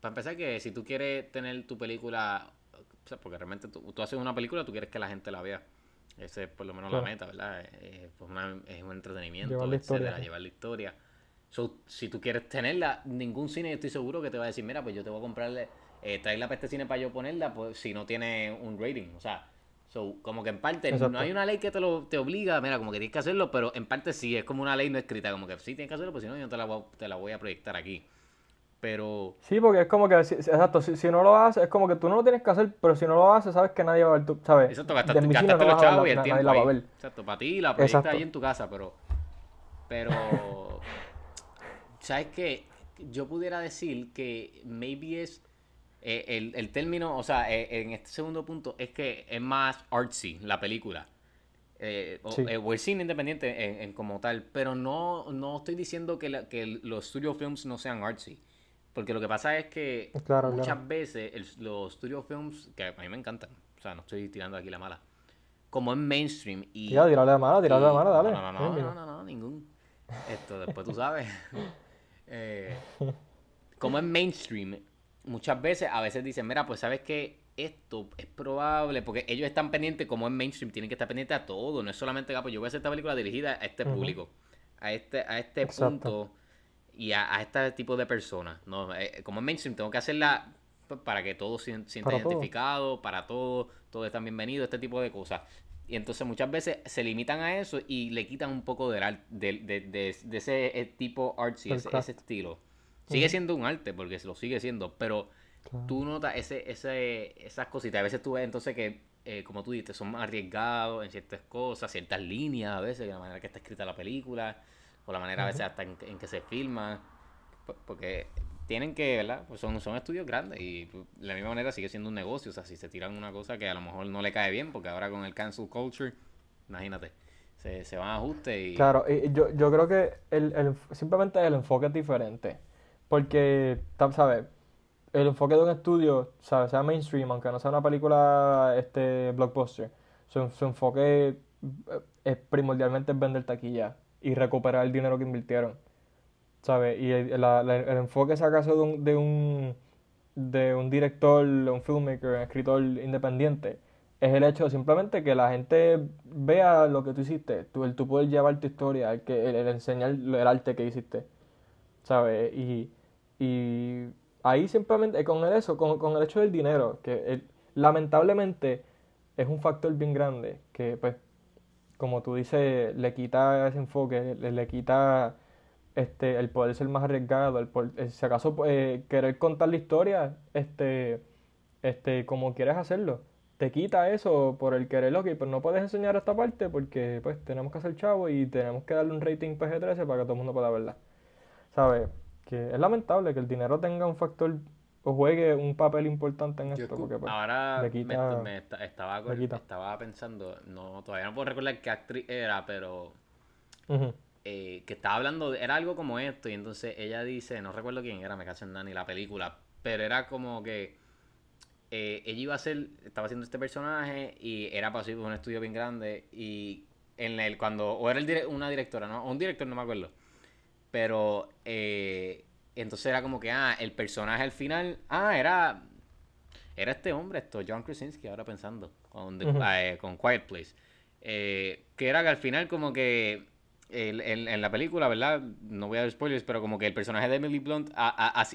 para empezar que si tú quieres tener tu película, o sea, porque realmente tú, tú haces una película, tú quieres que la gente la vea. Ese es por lo menos Claro. la meta, ¿verdad? Eh, pues una- es un entretenimiento, Llevar historia, etcétera, sí. llevar la historia. So, si tú quieres tenerla, ningún cine yo estoy seguro que te va a decir, mira, pues yo te voy a comprarle, eh, traerla para este cine para yo ponerla, pues si no tiene un rating, o sea, so, como que en parte Exacto. no hay una ley que te lo te obliga, mira, como que tienes que hacerlo, pero en parte sí, es como una ley no escrita, como que sí tienes que hacerlo, pues si no, yo te la voy, te la voy a proyectar aquí. Pero, Sí, porque es como que, exacto, si, si no lo haces, es como que tú no lo tienes que hacer, pero si no lo haces, sabes que nadie va a ver tu, ¿sabes? exacto, gastaste, gastaste no los chavos y el tiempo nadie la va a ahí. ver. Exacto, para ti la proyectas ahí en tu casa, pero, pero, ¿sabes qué? Yo pudiera decir que maybe es eh, el, el término, o sea, eh, en este segundo punto es que es más artsy la película. Eh, o, Sí. eh, o el cine independiente en, en como tal, pero no, no estoy diciendo que, la- que los studio films no sean artsy. Porque lo que pasa es que Claro, muchas claro. veces el- los studio films, que a mí me encantan, o sea, no estoy tirando aquí la mala, como es mainstream y... Tira, tírale la mano, tírale la mano, dale. No, no, no, no, no, no, no, ningún. Esto después tú sabes. Eh, como es mainstream, muchas veces, a veces dicen, mira, pues sabes que esto es probable, porque ellos están pendientes, como es mainstream, tienen que estar pendientes a todo, no es solamente, ah, pues yo voy a hacer esta película dirigida a este público, a este, a este Exacto. punto y a, a este tipo de personas. No, Eh, como es mainstream, tengo que hacerla pues, para que todos se sientan Para todo. identificados, para todos, todos están bienvenidos, este tipo de cosas. Y entonces muchas veces se limitan a eso y le quitan un poco del de, de, de- de ese eh, tipo artsy, ese, ese estilo. Sigue siendo un arte, porque lo sigue siendo, pero Claro. tú notas ese, ese, esas cositas. A veces tú ves entonces que, eh, como tú dices, son más arriesgados en ciertas cosas, ciertas líneas a veces, la manera que está escrita la película, o la manera a veces hasta en, en que se filma. P- Porque tienen que, ¿verdad? Pues son, son estudios grandes y pues, de la misma manera sigue siendo un negocio. O sea, si se tiran una cosa que a lo mejor no le cae bien, porque ahora con el cancel culture, imagínate, se, se van a ajustes y... Claro, y yo, yo creo que el, el, simplemente el enfoque es diferente. Porque, ¿sabes? El enfoque de un estudio, ¿sabes? Sea mainstream, aunque no sea una película este blockbuster, su, su enfoque eh, es primordialmente vender taquilla y recuperar el dinero que invirtieron. ¿Sabes? Y el, el enfoque, si acaso, de un, de un, de un director, un filmmaker, un escritor independiente, es el hecho simplemente que la gente vea lo que tú hiciste, tú, el, tú puedes llevar tu historia, el, que, el, enseñar el arte que hiciste, ¿sabes? Y, y ahí simplemente, con el, eso, con, con el hecho del dinero, que lamentablemente es un factor bien grande, que pues, como tú dices, le quita ese enfoque, le, le quita este, el poder ser más arriesgado, el, eh, si acaso eh, querer contar la historia, este, este, como quieres hacerlo te quita eso por el querer, ok, pues no puedes enseñar esta parte porque pues tenemos que hacer chavo y tenemos que darle un rating PG-13 para que todo el mundo pueda verla. ¿Sabes? Que es lamentable que el dinero tenga un factor o juegue un papel importante en esto. Porque, pues, ahora me, estaba, estaba pensando, no todavía no puedo recordar qué actriz era, pero eh, que estaba hablando, era algo como esto y entonces ella dice, no recuerdo quién era, me caso en Dani, la película, pero era como que eh, ella iba a ser, estaba haciendo este personaje y era pasivo un estudio bien grande y en el cuando, o era el una directora, ¿no? O un director, no me acuerdo. Pero eh, entonces era como que, ah, el personaje al final, ah, era, era este hombre, esto, John Krasinski, ahora pensando, con, eh, con Quiet Place. que era que al final como que en, la película, ¿verdad? No voy a dar spoilers, pero como que el personaje de Emily Blunt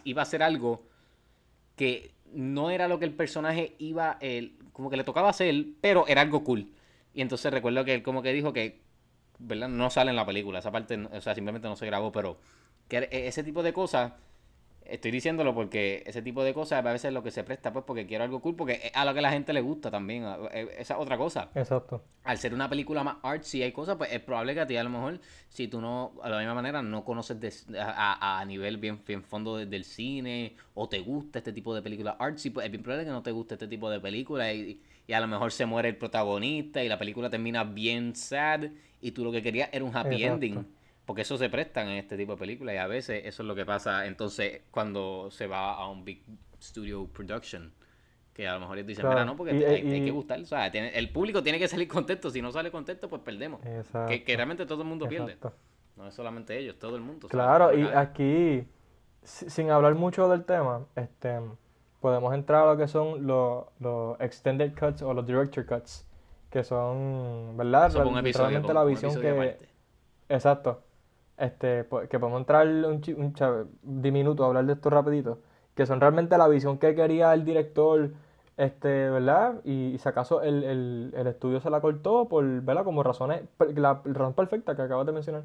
iba a ser algo que no era lo que el personaje iba, el, como que le tocaba hacer, pero era algo cool. Y entonces recuerdo que él como que dijo que, ¿verdad? No sale en la película, esa parte, o sea, simplemente no se grabó, pero que ese tipo de cosas Estoy diciéndolo porque ese tipo de cosas a veces es lo que se presta, pues porque quiero algo cool, porque es a lo que la gente le gusta también. E, esa es otra cosa. Exacto. Al ser una película más artsy hay cosas, pues es probable que a ti a lo mejor, si tú no, a la misma manera, no conoces a, nivel bien, bien fondo del cine, o te gusta este tipo de película artsy, pues es bien probable que no te guste este tipo de película y, y a lo mejor se muere el protagonista y la película termina bien sad y tú lo que querías era un happy ending porque eso se prestan en este tipo de películas y a veces eso es lo que pasa entonces cuando se va a un big studio production. Que a lo mejor ellos dicen, mira, no, porque hay, que gustar. O sea, el público tiene que salir contento. Si no sale contento, pues perdemos. Que, que, realmente todo el mundo pierde. No es solamente ellos, todo el mundo. Claro, y aquí, sin hablar mucho del tema, este podemos entrar a lo que son los, los extended cuts o los director cuts. Que son, ¿verdad? Realmente la visión que... Exacto este, que podemos entrar un, un diminuto a hablar de esto rapidito, que son realmente la visión que quería el director, este, ¿verdad? Y, si acaso el, el, el, estudio se la cortó por, ¿verdad? Como razones, la razón perfecta que acabas de mencionar,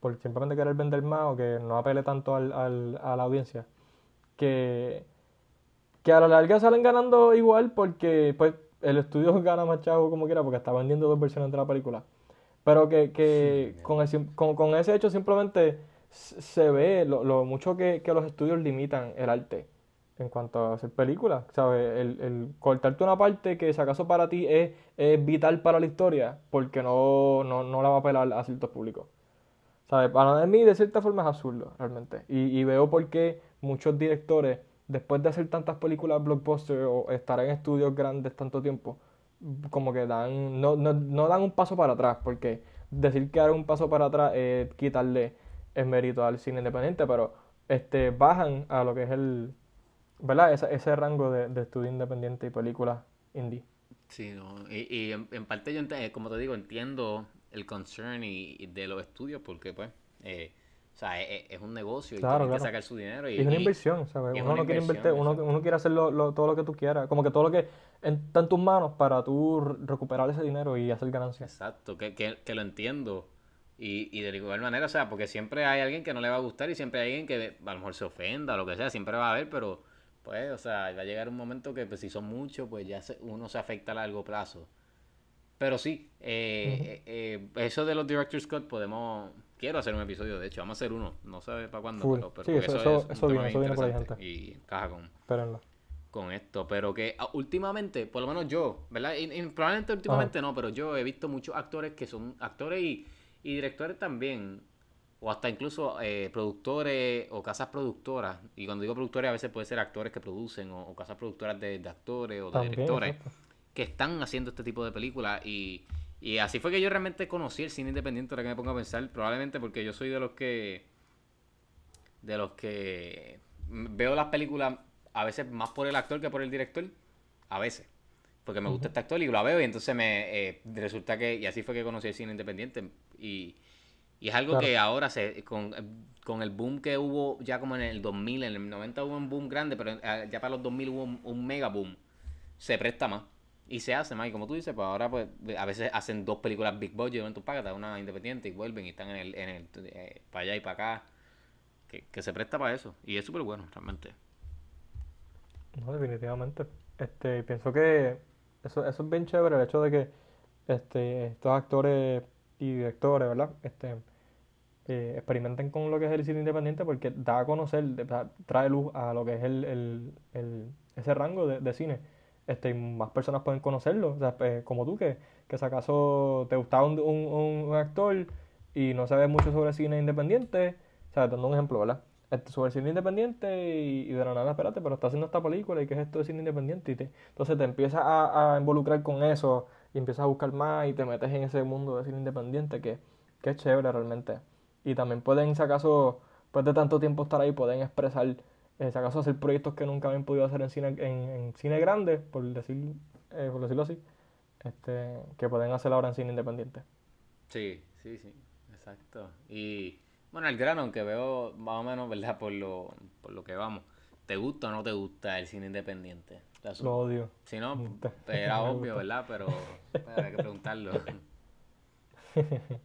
por simplemente querer vender más o que no apele tanto al, al, a la audiencia, que, que a la larga salen ganando igual porque, pues, el estudio gana más chavo como quiera porque está vendiendo dos versiones de la película. Pero que, que con, con, ese hecho simplemente se ve lo, lo mucho que, que, los estudios limitan el arte en cuanto a hacer películas. ¿Sabes? El, el, cortarte una parte que si acaso para ti es, es vital para la historia, porque no, no, no la va a apelar a ciertos públicos. ¿Sabes? Para mí, de cierta forma, es absurdo, realmente. Y, y veo por qué muchos directores, después de hacer tantas películas blockbuster o estar en estudios grandes tanto tiempo, como que dan, no, no, no, dan un paso para atrás, porque decir que dar un paso para atrás es quitarle el mérito al cine independiente, pero este bajan a lo que es el, ¿verdad? Ese, ese rango de, de estudio independiente y películas indie. Sí, y, y en, parte yo, como te digo, entiendo el concern y, de los estudios, porque pues... Eh, o sea, es, un negocio y claro, que sacar su dinero. Y, es una inversión, ¿sabes? Uno no quiere invertir, uno, uno, quiere hacer todo lo que tú quieras. Como que todo lo que está en tus manos para tú recuperar ese dinero y hacer ganancias. Exacto, que, que, que lo entiendo. Y, y de igual manera, o sea, porque siempre hay alguien que no le va a gustar y siempre hay alguien que a lo mejor se ofenda o lo que sea, siempre va a haber, pero pues, o sea, va a llegar un momento que pues, si son muchos, pues ya uno se afecta a largo plazo. Pero sí, eh, eh, eso de los Director's Cut podemos quiero hacer un episodio, de hecho, vamos a hacer uno, no sé para cuándo, Full. pero, pero Sí, eso- eso, es eso viene, bien eso viene por ahí, gente. y encaja con, Espérenlo. con esto, pero que ah, últimamente, por lo menos yo, ¿verdad? Y- y probablemente últimamente no, pero yo he visto muchos actores que son actores y, y directores también, o hasta incluso eh, productores o casas productoras, y cuando digo productores a veces puede ser actores que producen o, o casas productoras de, de actores o de También, directores exacto. que están haciendo este tipo de películas y, y así fue que yo realmente conocí el cine independiente, ahora que me pongo a pensar, probablemente porque yo soy de los que de los que veo las películas a veces más por el actor que por el director, a veces, porque me gusta este actor y lo veo y entonces me eh, resulta que, y así fue que conocí el cine independiente y, y es algo Claro. que ahora se con, con el boom que hubo ya como en el 2000, en el 90 hubo un boom grande, pero eh, ya para los 2000 hubo un, un mega boom, se presta más. Y se hace y como tú dices, pues ahora pues a veces hacen dos películas big budget, en tus págatas, una independiente y vuelven y están en el, en el eh, para allá y para acá. Que, que se presta para eso. Y es súper bueno, realmente. No, definitivamente. Este, pienso que eso, eso es bien chévere, el hecho de que este, estos actores y directores, ¿verdad? Este, eh, experimenten con lo que es el cine independiente porque da a conocer, trae luz a lo que es el, el- el- ese rango de, de cine. Este, más personas pueden conocerlo. O sea, pues, como tú, que, que si acaso te gustaba un, un- un actor y no sabes mucho sobre cine independiente, o sea, dando un ejemplo, ¿verdad? Este, sobre cine independiente y, y de la nada, espérate, pero está haciendo esta película y qué es esto de cine independiente. Y te, entonces te empiezas a, a involucrar con eso y empiezas a buscar más y te metes en ese mundo de cine independiente que, que es chévere realmente. Y también pueden, si acaso, después de tanto tiempo estar ahí, pueden expresar, eh, si acaso, hacer proyectos que nunca habían podido hacer en cine, en, en cine grande, por, decir, eh, por decirlo así, este, que pueden hacer ahora en cine independiente. Sí, sí, sí. Exacto. Y bueno, el grano, aunque veo más o menos, ¿verdad? Por lo, por lo que vamos. ¿Te gusta o no te gusta el cine independiente? Lo odio. Si no, pues era obvio. ¿verdad? Pero pues, había que preguntarlo.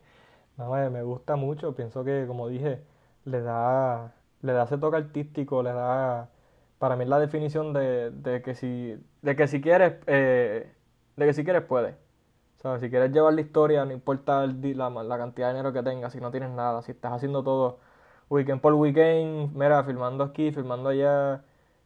No, eh, me gusta mucho, pienso que como dije, le da, le da ese toque artístico, le da, para mí la definición de, de que si, de que si quieres, eh, de que si quieres puedes. O si quieres llevar la historia, no importa la, cantidad de dinero que tengas, si no tienes nada, si estás haciendo todo weekend por weekend, mira, filmando aquí, filmando allá,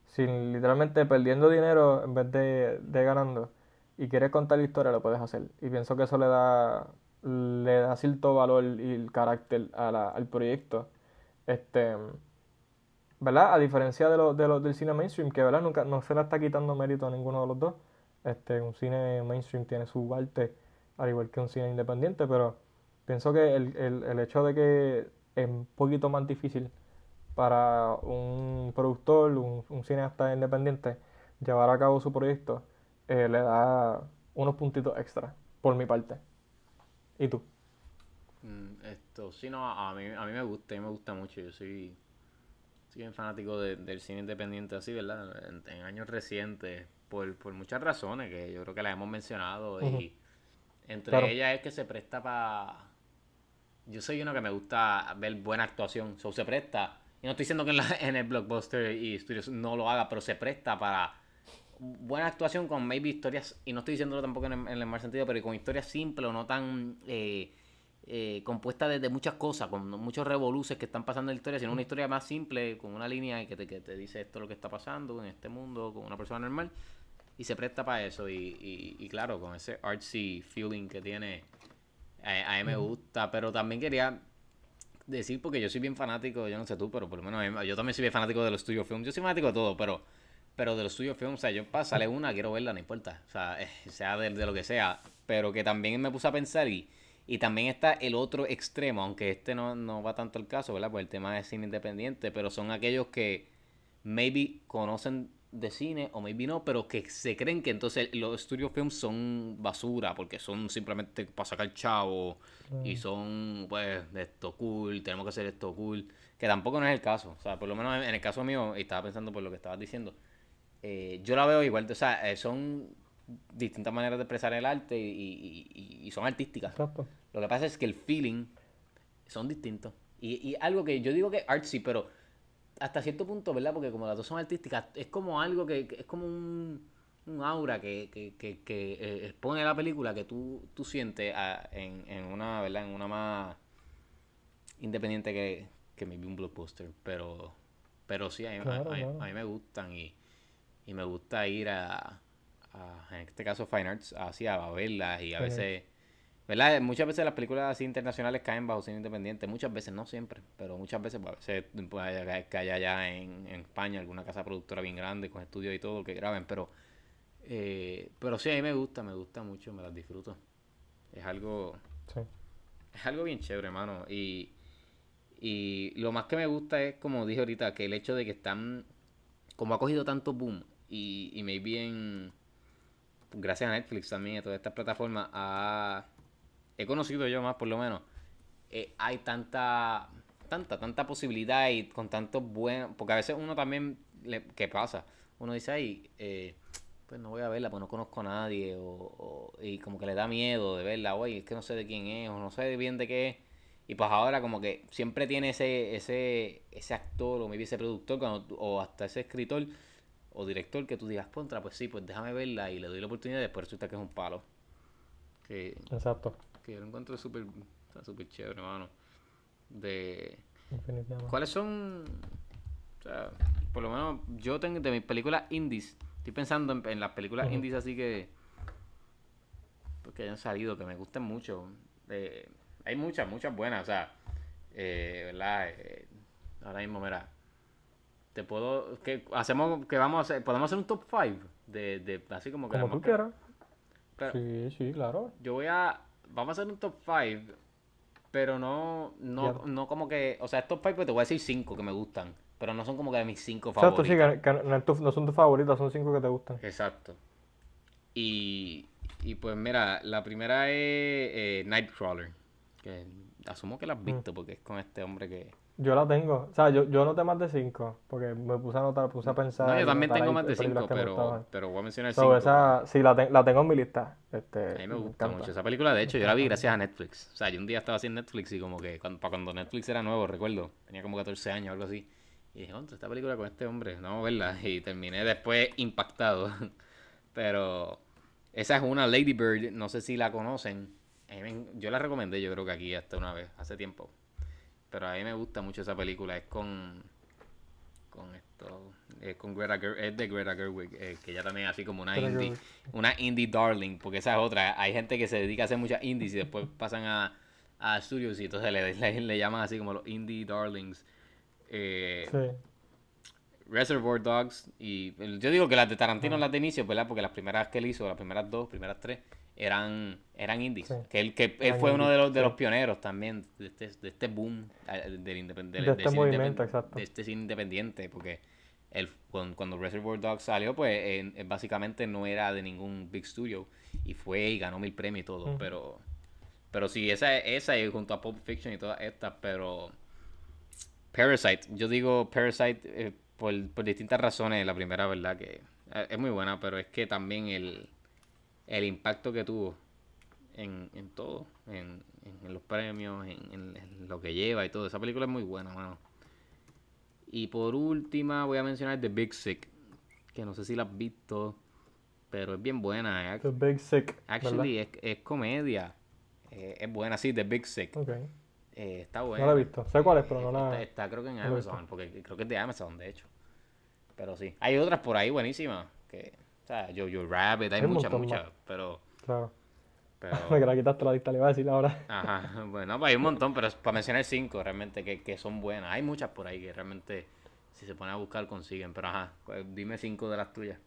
sin literalmente perdiendo dinero en vez de, de ganando, y quieres contar la historia, lo puedes hacer. Y pienso que eso le da, le da cierto valor y el carácter a al proyecto. Este, ¿verdad? A diferencia de lo, de lo- del cine mainstream, que ¿verdad? Nunca, no se le está quitando mérito a ninguno de los dos. Este, un cine mainstream tiene su arte, al igual que un cine independiente, pero pienso que el, el, el hecho de que es un poquito más difícil para un productor, un, un cineasta independiente, llevar a cabo su proyecto, eh, le da unos puntitos extra, por mi parte. ¿Y tú? Mm, Esto, sí, no, a mí, a mí me gusta, a mí me gusta mucho. Yo soy, soy bien fanático de- del cine independiente así, ¿verdad? En, en años recientes, por, por muchas razones que yo creo que las hemos mencionado. Y entre Claro. ellas es que se presta para... Yo soy uno que me gusta ver buena actuación. So, se presta. Y no estoy diciendo que en, la- en el blockbuster y studios no lo haga, pero se presta para buena actuación con maybe historias, y no estoy diciéndolo tampoco en el, en el mal sentido, pero con historias simples o no tan eh, eh, compuestas de, de muchas cosas, con muchos revoluces que están pasando en la historia, sino una historia más simple, con una línea que te, que te dice esto es lo que está pasando en este mundo, con una persona normal, y se presta para eso, y, y, y claro, con ese artsy feeling que tiene, a, a mí me gusta, pero también quería decir, porque yo soy bien fanático, yo no sé tú, pero por lo menos mí- yo también soy bien fanático de los studio films, yo soy fanático de todo, pero pero de los studio films, o sea, yo sale una, quiero verla, no importa, o sea, sea de, de lo que sea, pero que también me puse a pensar y, y también está el otro extremo, aunque este no, no va tanto al caso, ¿verdad? Por el tema de cine independiente, pero son aquellos que maybe conocen de cine o maybe no, pero que se creen que entonces los studio films son basura porque son simplemente para sacar chavo y son pues de esto cool, tenemos que hacer esto cool, que tampoco no es el caso, o sea, por lo menos en en el caso mío, y estaba pensando por lo que estabas diciendo, eh, yo la veo igual, o sea, eh, son distintas maneras de expresar el arte y, y- son artísticas. Exacto. Lo que pasa es que el feeling son distintos. Y, y algo que yo digo que artsy, pero hasta cierto punto, ¿verdad? Porque como las dos son artísticas, es como algo que, que es como un, un aura que, que, que, que, eh, expone la película que tú, tú sientes ah, en, en una, ¿verdad? En una más independiente que, que maybe un blockbuster. Pero, pero sí, a mí, a- Claro, a mí- a mí me gustan y, y me gusta ir a, a, en este caso, Fine Arts, así a verlas y a veces... ¿Verdad? Muchas veces las películas así internacionales caen bajo cine independiente, muchas veces, no siempre, pero muchas veces, a veces puede caer que haya allá en, en España alguna casa productora bien grande con estudios y todo que graben, pero eh, pero sí, a mí me gusta, me gusta mucho, me las disfruto. Es algo, Sí. es algo bien chévere, hermano. Y, y lo más que me gusta es, como dije ahorita, que el hecho de que están, como ha cogido tanto boom, y, y maybe en, gracias a Netflix también y a todas estas plataformas, he conocido yo más por lo menos, eh, hay tanta, tanta, tanta posibilidad y con tantos buenos, porque a veces uno también, le, ¿qué pasa? Uno dice, ay, eh, pues no voy a verla, pues no conozco a nadie, o, o- y como que le da miedo de verla, oye, es que no sé de quién es, o no sé bien de qué es. Y pues ahora como que siempre tiene ese, ese, ese actor o maybe ese productor cuando o hasta ese escritor o director que tú digas, contra, pues sí, pues déjame verla y le doy la oportunidad y después resulta que es un palo. Que, Exacto. que yo lo encuentro súper súper chévere, hermano. De... ¿Cuáles son? O sea, por lo menos yo tengo de mis películas indies. Estoy pensando en, en las películas indies así que. Pues que hayan salido, que me gusten mucho. Eh, hay muchas, muchas buenas, o sea. eh, ¿Verdad? Eh, ahora mismo, mira. Te puedo. que hacemos que vamos a hacer? ¿Podemos hacer un top 5? De, de, así como que. Como tú quieras. Claro. Sí, sí, claro. Yo voy a. Vamos a hacer un top 5. Pero no. No, no como que. O sea, es top 5, pero te voy a decir 5 que me gustan. Pero no son como que de mis 5 Exacto, sí, favoritos. que, no, son tus favoritas, son cinco que te gustan. Exacto. Y. Y pues mira, la primera es eh, Nightcrawler. Que asumo que la has Mm. visto porque es con este hombre que. Yo la tengo. O sea, yo, yo anoté más de cinco. Porque me puse a anotar, puse a pensar. No, yo también tengo más de películas 5, que me pero, pero voy a mencionar So, 5. esa, sí, la, ten- la tengo en mi lista. Este, A mí me gusta mucho esa película. De hecho, yo la vi gracias a Netflix. O sea, yo un día estaba en Netflix y como que cuando, para cuando Netflix era nuevo, recuerdo, tenía como 14 años o algo así. Y dije, contra, esta película con este hombre, no verla. Y terminé después impactado. Pero esa es una Lady Bird, no sé si la conocen. Yo la recomendé, yo creo que aquí hasta una vez, hace tiempo. Pero a mí me gusta mucho esa película. Es con. Con esto. Es con Greta es de Greta Gerwig, eh, que ella también es así como una Greta indie. Gerwig. Una indie darling, porque esa es otra. Hay gente que se dedica a hacer muchas indies y después pasan a, a estudios y entonces le, le, le llaman así como los indie darlings. Eh, Sí. Reservoir Dogs y yo digo que las de Tarantino las de inicio, ¿verdad? Porque las primeras que él hizo, las primeras dos, primeras tres eran eran indies. Sí. Que él que él fue uno de los de los pioneros también de este, de este boom eh, del independ- del- De este movimiento, exacto. de este independiente, porque él cuando, cuando Reservoir Dogs salió, pues básicamente no era de ningún big studio y fue y ganó mil premios y todo, pero pero sí esa esa y junto a Pulp Fiction y todas estas, pero Parasite, yo digo Parasite eh, por, por distintas razones. La primera, verdad, que eh, es muy buena, pero es que también el, el impacto que tuvo en, en todo, en, en los premios, en, en- lo que lleva y todo. Esa película es muy buena, mano. Y por última, voy a mencionar The Big Sick, que no sé si la has visto, pero es bien buena. eh. The Big Sick. Actually, es, es comedia. Eh, es buena, sí, The Big Sick. Eh, está buena. No la he visto. Sé cuál es, pero no la. Está, está creo que en. Amazon, porque creo que es de Amazon, de hecho. Pero sí. Hay otras por ahí buenísimas. Que, o sea, Jojo Rabbit, hay muchas, muchas. Pero, Claro. pero, Me que la quitaste la lista, le iba a decir ahora. ajá, bueno, pues hay un montón, pero para mencionar cinco realmente que, que son buenas. Hay muchas por ahí que realmente, si se ponen a buscar, consiguen. Pero ajá, pues, dime cinco de las tuyas.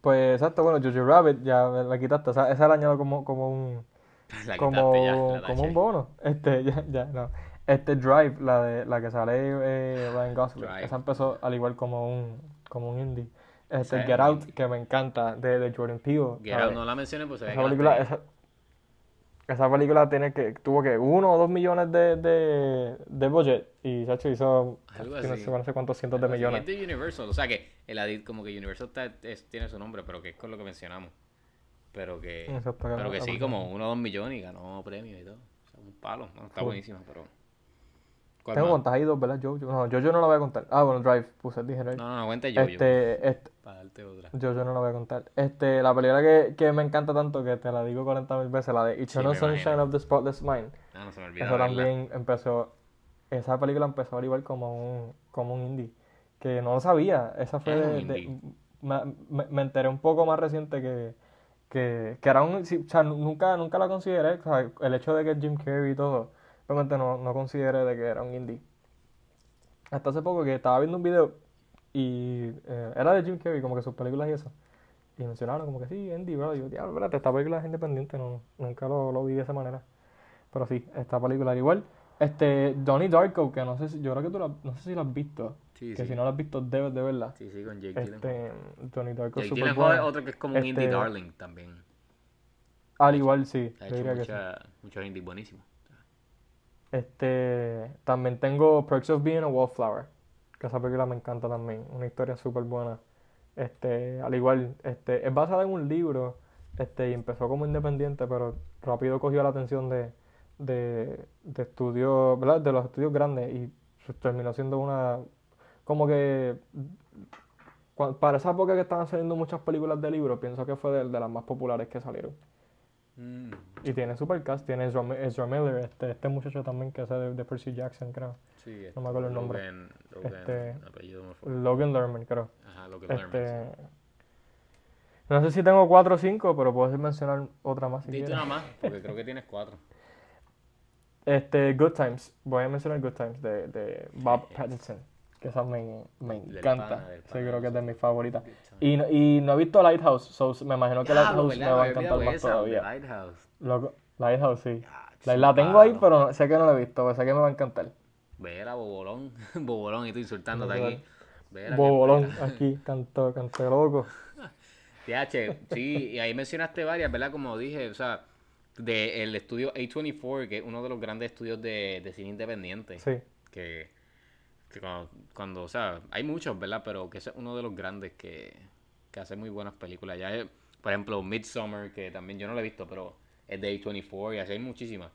Pues exacto, bueno, Jojo Rabbit ya la quitaste. O sea, esa la añado como, como un. La como, ya, la como un bono. Este, ya, ya, no. Este Drive, la de la que sale eh, Ryan Gosling. Esa empezó al igual como un, como un indie. Este es Get Out, que me encanta, de, de Jordan Peele. Get ¿sabes? Out no la mencioné, pues se ve Esa película, esa, esa película tiene que, tuvo que uno o dos millones de, de, de budget y Sacho hizo Algo no así. sé, no sé cuántos cientos de Algo así. millones. Es de Universal, o sea que el adit- como que Universal está- es- tiene su nombre, pero que es con lo que mencionamos. Pero que, pero que sí, como uno o dos millones y ganó premios y todo. O sea, un palo, ¿no? está Full. buenísimo, pero ¿Cuál Tengo contas ahí dos, ¿verdad? Jojo. No, Jojo no la voy a contar. Ah, bueno, Drive, puse, dije Drive. No, no, no, cuente yo, yo. Este, este, Para darte otra. Jojo no la voy a contar. Este, la película que, que me encanta tanto que te la digo 40 mil veces, la de Eternal me Sunshine of the Spotless Mind. Ah, no se me olvidó. Eso también empezó, esa película empezó al igual como un, como un indie, que no lo sabía, esa fue un de, me, me- enteré un poco más reciente que, que, que era un, sí, o sea, nu- nunca, nunca la consideré, o sea, el hecho de que Jim Carrey y todo, realmente no, no consideré de que era un indie. Hasta hace poco que estaba viendo un video y eh, era de Jim Carrey, como que sus películas y eso. Y mencionaron como que sí, indie, bro. Y yo, diablo, espérate, esta película es independiente, no, nunca lo, lo vi de esa manera. Pero sí, esta película era igual. Este, Donnie Darko, que no sé si, yo creo que tú la, no sé si la has visto. Sí, que sí. si no la has visto, debes de verla. Sí, sí, con Jake. Este, Donnie Darko Jake súper Gyllenhaal es otro que es como un indie Este, darling también. Al igual, sí, Ha hecho que sí. mucha, muchos indies buenísimos. Este, también tengo Perks of Being a Wallflower, que esa película me encanta también, una historia súper buena. Este, al igual, este, es basada en un libro, este, y empezó como independiente, pero rápido cogió la atención de, de, de estudios, ¿verdad? De los estudios grandes y se terminó siendo una, como que, para esa época que estaban saliendo muchas películas de libros, pienso que fue de las más populares que salieron. Mm. Y tiene super cast, tiene Ezra, Ezra Miller, este, este muchacho también que hace de, de Percy Jackson, creo. Sí, No me acuerdo el nombre. Logan, Logan, Este, apellido. Logan Lerman, creo. Ajá, Logan Lerman, Este, no sé si tengo cuatro o cinco, pero puedo mencionar otra más si. Dite una más, porque creo que tienes cuatro. Este, Good Times. Voy a mencionar Good Times de, de Bob Pattinson. Que esa me, me encanta. pana, Sí, creo que es de mis favoritas. Y, no- y no he visto Lighthouse, so me imagino que Lighthouse me ¿verdad? va a Me encantar más esa, todavía. Lighthouse. Loco, Lighthouse, sí. Ah, La, la tengo ahí, pero sé que no la he visto, sé que me va a encantar. Vera, bobolón. bobolón, y tú insultándote No, aquí. Vera, Bobolón, aquí, canto, canto loco. TH, sí, y ahí mencionaste varias, ¿verdad? Como dije, o sea, del estudio A24, que es uno de los grandes estudios de, de cine independiente. Sí. Que cuando, cuando, o sea, hay muchos, ¿verdad? Pero que ese es uno de los grandes que, que hace muy buenas películas. Ya, por ejemplo, Midsummer, que también yo no lo he visto, pero es de A24 y así hay muchísimas.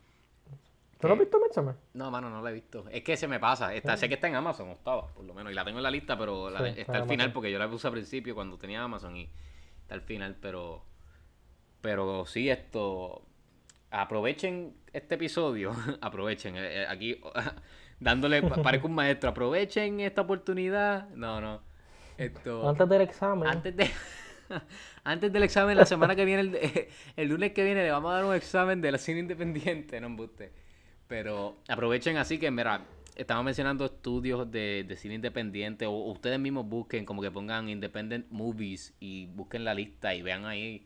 ¿Tú no has Que- visto Midsommar? No, mano, no la he visto. Es que se me pasa. Está, Sé que está en Amazon, o estaba, por lo menos. Y la tengo en la lista, pero la- Sí, está al final Amazon. porque yo la puse al principio cuando tenía Amazon y está al final, pero. Pero sí, esto. Aprovechen este episodio. aprovechen. eh, eh, aquí dándole. pa- Parezco un maestro. Aprovechen esta oportunidad. No, no. Esto. Antes del examen. Antes de antes del examen la semana que viene, el, el lunes que viene le vamos a dar un examen de la cine independiente, no embuste. Pero aprovechen así que, mira, estamos mencionando estudios de, de cine independiente o ustedes mismos busquen, como que pongan independent movies y busquen la lista y vean ahí.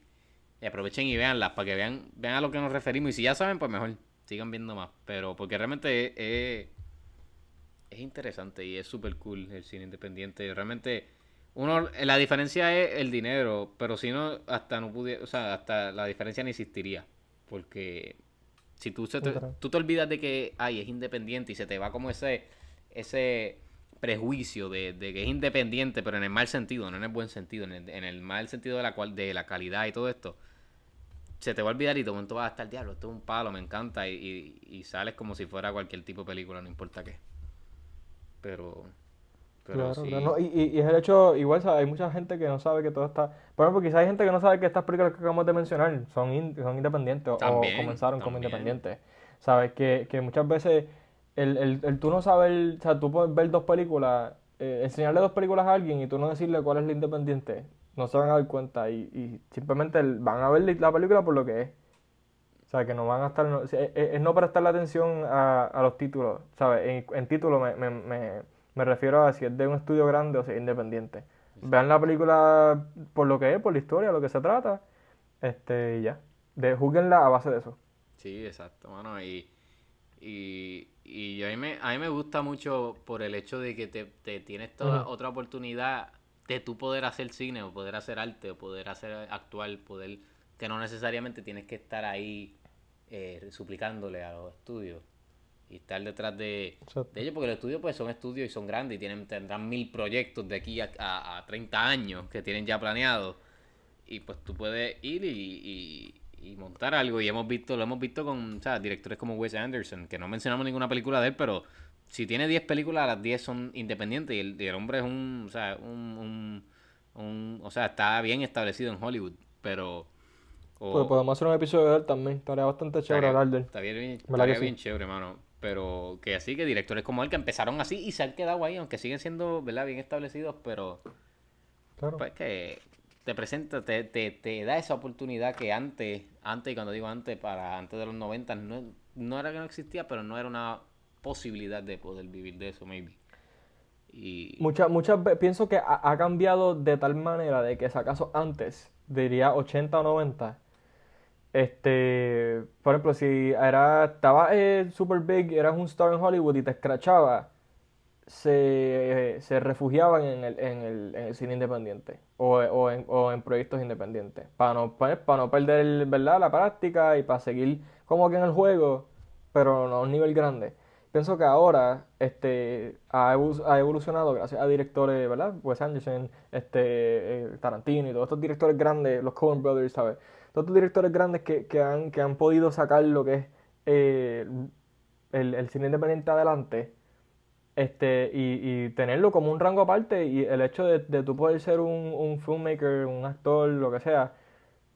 Y aprovechen y veanlas para que vean, vean a lo que nos referimos. Y si ya saben, pues mejor, sigan viendo más. Pero porque realmente es, es, es interesante y es súper cool el cine independiente. Realmente, uno, la diferencia es el dinero, pero si no, hasta no pudiera, o sea, hasta la diferencia ni existiría. Porque si tú, se te, tú te olvidas de que, ay, es independiente y se te va como ese, ese prejuicio de, de que es independiente, pero en el mal sentido, no en el buen sentido, en el, en el mal sentido de la, cual, de la calidad y todo esto, se te va a olvidar y de momento vas a estar, diablo, esto es un palo, me encanta, y, y, y sales como si fuera cualquier tipo de película, no importa qué. Pero, pero Claro, sí. claro. No, y, y, es el hecho, igual ¿sabes? hay mucha gente que no sabe que todo está. Por ejemplo, quizá hay gente que no sabe que estas películas que acabamos de mencionar son, in- son independientes o- También, o comenzaron como independientes. Sabes que, que muchas veces el, el, el tú no saber, o sea, tú puedes ver dos películas, eh, enseñarle dos películas a alguien y tú no decirle cuál es la independiente, no se van a dar cuenta y, y simplemente van a ver la película por lo que es. O sea, que no van a estar, no- es, es- es no prestarle atención a, a los títulos, ¿sabes? En, en título me, me, me, me refiero a si es de un estudio grande o si es independiente. Vean la película por lo que es, por la historia, lo que se trata, este, y ya. De, júguenla a base de eso. Sí, exacto, mano. Y, y, y a, mí me, a mí me gusta mucho por el hecho de que te, te tienes toda otra oportunidad de tú poder hacer cine o poder hacer arte o poder hacer actual, poder que no necesariamente tienes que estar ahí eh, suplicándole a los estudios y estar detrás de, ellos, porque los estudios pues son estudios y son grandes y tienen, tendrán mil proyectos de aquí a, a, a 30 años que tienen ya planeados y pues tú puedes ir y, y- y montar algo. Y hemos visto lo hemos visto con o sea, directores como Wes Anderson que no mencionamos ninguna película de él pero si tiene 10 películas, las 10 son independientes y el, el hombre es un, o sea, un, un, o sea, está bien establecido en Hollywood, pero... pues podemos hacer un episodio de él también, estaría bastante chévere hablar de él. Está bien, estaría bien chévere, hermano. Pero que así, que directores como él que empezaron así y se han quedado ahí, aunque siguen siendo, ¿verdad? Bien establecidos, pero... Claro. Pues que te presenta, te, te, te da esa oportunidad que antes, antes, y cuando digo antes, para antes de los 90, no, no era que no existía, pero no era una posibilidad de poder vivir de eso, maybe. Y... Muchas, muchas veces pienso que ha, cambiado de tal manera de que si acaso antes, diría 80 o 90, este, por ejemplo, si era, estaba eh, super big, eras un star en Hollywood y te escrachaba, se, se refugiaban en el, en, el, en el cine independiente o, o, en, o, en, proyectos independientes para no, para, no perder ¿verdad? la práctica y para seguir como que en el juego, pero no a un nivel grande. Pienso que ahora este, ha, evolucionado gracias a directores, ¿verdad? Wes Anderson, este, eh, Tarantino y todos estos directores grandes, los Coen Brothers, ¿sabes? Estos directores grandes que, que, han, que han podido sacar lo que es eh, el, el cine independiente adelante este, y, y, tenerlo como un rango aparte y el hecho de, de tú poder ser un, un filmmaker, un actor, lo que sea,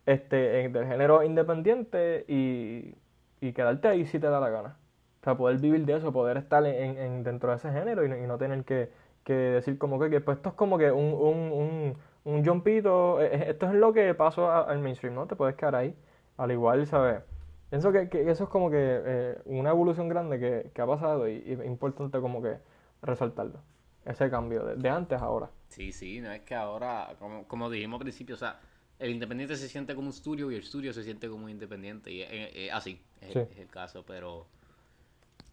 este, del género independiente y, y, quedarte ahí si te da la gana. O sea, poder vivir de eso, poder estar en, en dentro de ese género y, y no tener que, que, decir como que, que pues esto es como que un, un, un jumpito, e, e, esto es lo que pasó al mainstream, ¿no? Te puedes quedar ahí. Al igual, ¿sabes? Pienso que, que, eso es como que eh, una evolución grande que, que ha pasado y, es importante como que resaltarlo. Ese cambio de, antes a ahora. Sí, sí, no es que ahora, como, como dijimos al principio, o sea, el independiente se siente como un estudio y el estudio se siente como un independiente. Y es, así, es, el caso, pero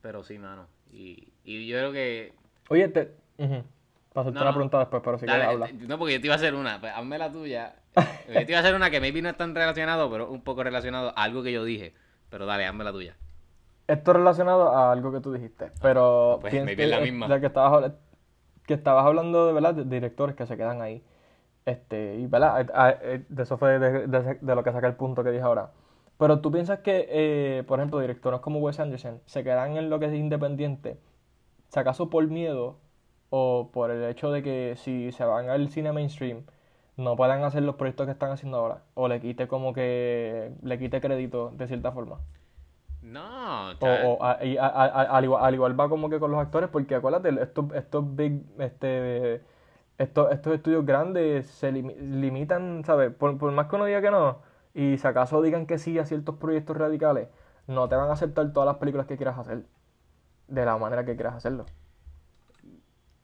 pero sí, mano. Y, y yo creo que... Oye, te... Para hacerte una pregunta después, pero si quieres hablar. No, porque yo te iba a hacer una. Pues, hazme la tuya. yo te iba a hacer una que maybe no es tan relacionado, pero un poco relacionado a algo que yo dije. Pero dale, hazme la tuya. Esto es relacionado a algo que tú dijiste, pero pues, maybe es la misma. que estabas, que estabas hablando de, ¿verdad? de directores que se quedan ahí. Este, y ¿verdad? de eso fue de, de, lo que saqué el punto que dije ahora. Pero tú piensas que, eh, por ejemplo, directores como Wes Anderson se quedan en lo que es independiente, si acaso por miedo o por el hecho de que si se van al cine mainstream no puedan hacer los proyectos que están haciendo ahora o le quite como que le quite crédito de cierta forma. No, o, al, igual, va como que con los actores porque acuérdate, estos, estos big este estos, estos estudios grandes se limitan, ¿sabes? Por, por más que uno diga que no y si acaso digan que sí a ciertos proyectos radicales, no te van a aceptar todas las películas que quieras hacer de la manera que quieras hacerlo.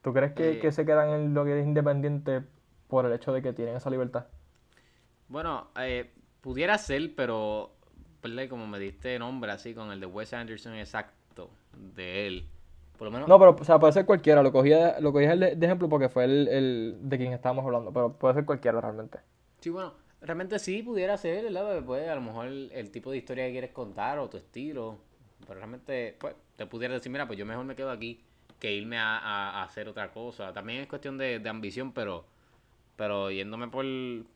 ¿Tú crees que, eh, se quedan en lo que es independiente por el hecho de que tienen esa libertad? Bueno, eh, pudiera ser, pero como me diste nombre así con el de Wes Anderson exacto de él. Por lo menos... No, pero o sea, puede ser cualquiera. Lo cogí, lo cogí de, ejemplo porque fue el, el, de quien estábamos hablando. Pero puede ser cualquiera realmente. Sí, bueno, realmente sí pudiera ser, ¿verdad? Pues a lo mejor el, tipo de historia que quieres contar o tu estilo. Pero realmente, pues, te pudiera decir, mira, pues yo mejor me quedo aquí que irme a, hacer otra cosa. También es cuestión de, ambición, pero pero yéndome por,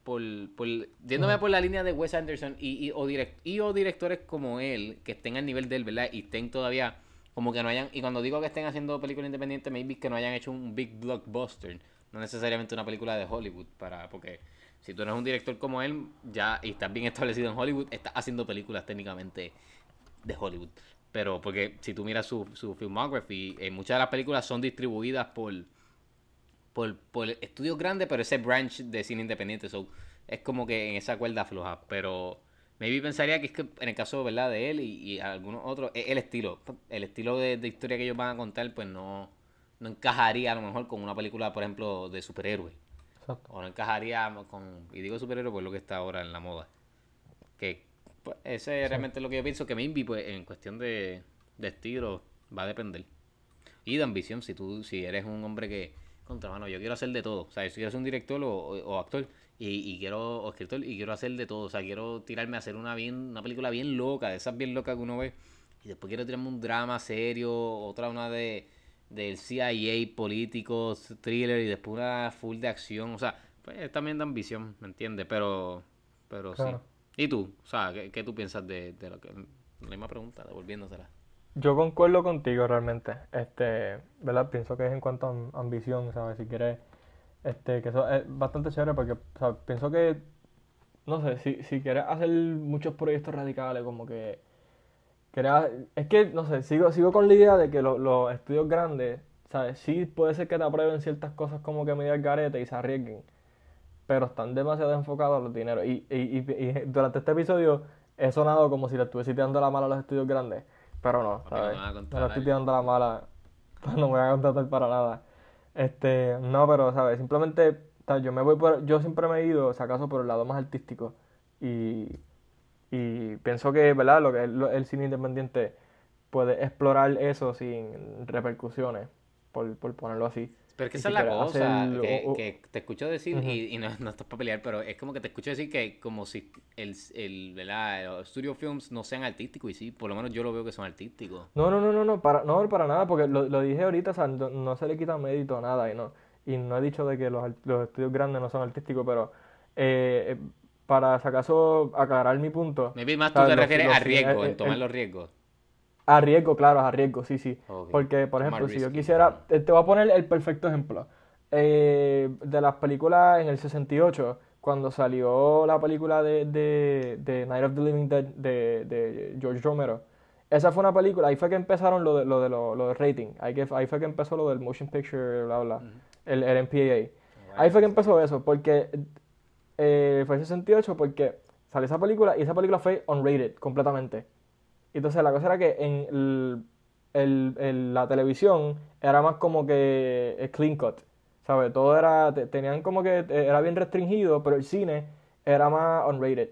por, por yéndome por la línea de Wes Anderson y, y, o direct, y o directores como él que estén al nivel de él, ¿verdad? Y estén todavía como que no hayan y cuando digo que estén haciendo películas independientes, maybe que no hayan hecho un big blockbuster, no necesariamente una película de Hollywood para porque si tú eres un director como él, ya y estás bien establecido en Hollywood, estás haciendo películas técnicamente de Hollywood. Pero porque si tú miras su, su filmography, eh, muchas de las películas son distribuidas por, por, por estudios grandes, pero ese branch de cine independiente. So, es como que en esa cuerda floja. Pero maybe pensaría que es que en el caso ¿verdad? de él y, algunos otros, el estilo. El estilo de, historia que ellos van a contar, pues no, no encajaría a lo mejor con una película, por ejemplo, de superhéroes. O no encajaría con, y digo superhéroe por lo que está ahora en la moda. Que pues, ese es realmente lo que yo pienso que Minby, pues, en cuestión de, de estilo, va a depender. Y de ambición, si tú, si eres un hombre que, contra mano, yo quiero hacer de todo. O sea, si quiero ser un director o, actor, y, y, quiero, o escritor, y quiero hacer de todo. O sea, quiero tirarme a hacer una bien, una película bien loca, de esas bien locas que uno ve. Y después quiero tirarme un drama serio, otra una de del CIA, políticos, thriller, y después una full de acción. O sea, pues es también de ambición, ¿me entiendes? Pero, pero sí. ¿Y tú? O sea, ¿qué, tú piensas de, de, lo que... La misma pregunta, devolviéndosela. yo concuerdo contigo realmente. Este, ¿verdad? Pienso que es en cuanto a am- ambición, ¿sabes? Si quieres, este, que eso es bastante chévere porque, ¿sabes? Pienso que, no sé, si, si quieres hacer muchos proyectos radicales, como que, es que, no sé, sigo, sigo con la idea de que lo- los estudios grandes, ¿sabes? Sí puede ser que te aprueben ciertas cosas como que medio al garete y se arriesguen, pero están demasiado enfocados a los dineros. Y, y, y, y durante este episodio he sonado como si le estuviese tirando la mala a los estudios grandes, pero no, no le estoy tirando la mala, no me voy a contratar para nada. Este, no, pero, ¿sabes? Simplemente, yo me voy por, yo siempre me he ido, si acaso, por el lado más artístico. Y, y pienso que, ¿verdad? Lo que es lo- el cine independiente puede explorar eso sin repercusiones, por, por ponerlo así. Pero es que esa es la cosa, que, te escucho decir, y, y no, no estás para pelear, pero es como que te escucho decir que como si el, el, ¿verdad? los studio films no sean artísticos, y sí, por lo menos yo lo veo que son artísticos. No, no, no, no, no, para, no, para nada, porque lo, lo dije ahorita, o sea, no, no se le quita mérito a nada, y no, y no he dicho de que los, los estudios grandes no son artísticos, pero eh, eh, para si acaso aclarar mi punto, Maybe más tú te refieres a riesgo, eh, en tomar el- los riesgos. A riesgo, claro, a riesgo, sí, sí. Porque, por Más ejemplo, si yo quisiera, te voy a poner el perfecto ejemplo. Eh, de las películas en el 68, cuando salió la película de, de, de Night of the Living Dead de, de George Romero, esa fue una película, ahí fue que empezaron lo de, lo de, lo, lo de rating, ahí, que, ahí fue que empezó lo del motion picture, bla, bla, el, el MPAA. Ahí fue que empezó eso, porque eh, fue el 68, porque salió esa película y esa película fue unrated completamente. Entonces la cosa era que en el- el- el- la televisión era más como que eh, clean cut, ¿sabes? Todo era, te- tenían como que, eh, era bien restringido, pero el cine era más unrated.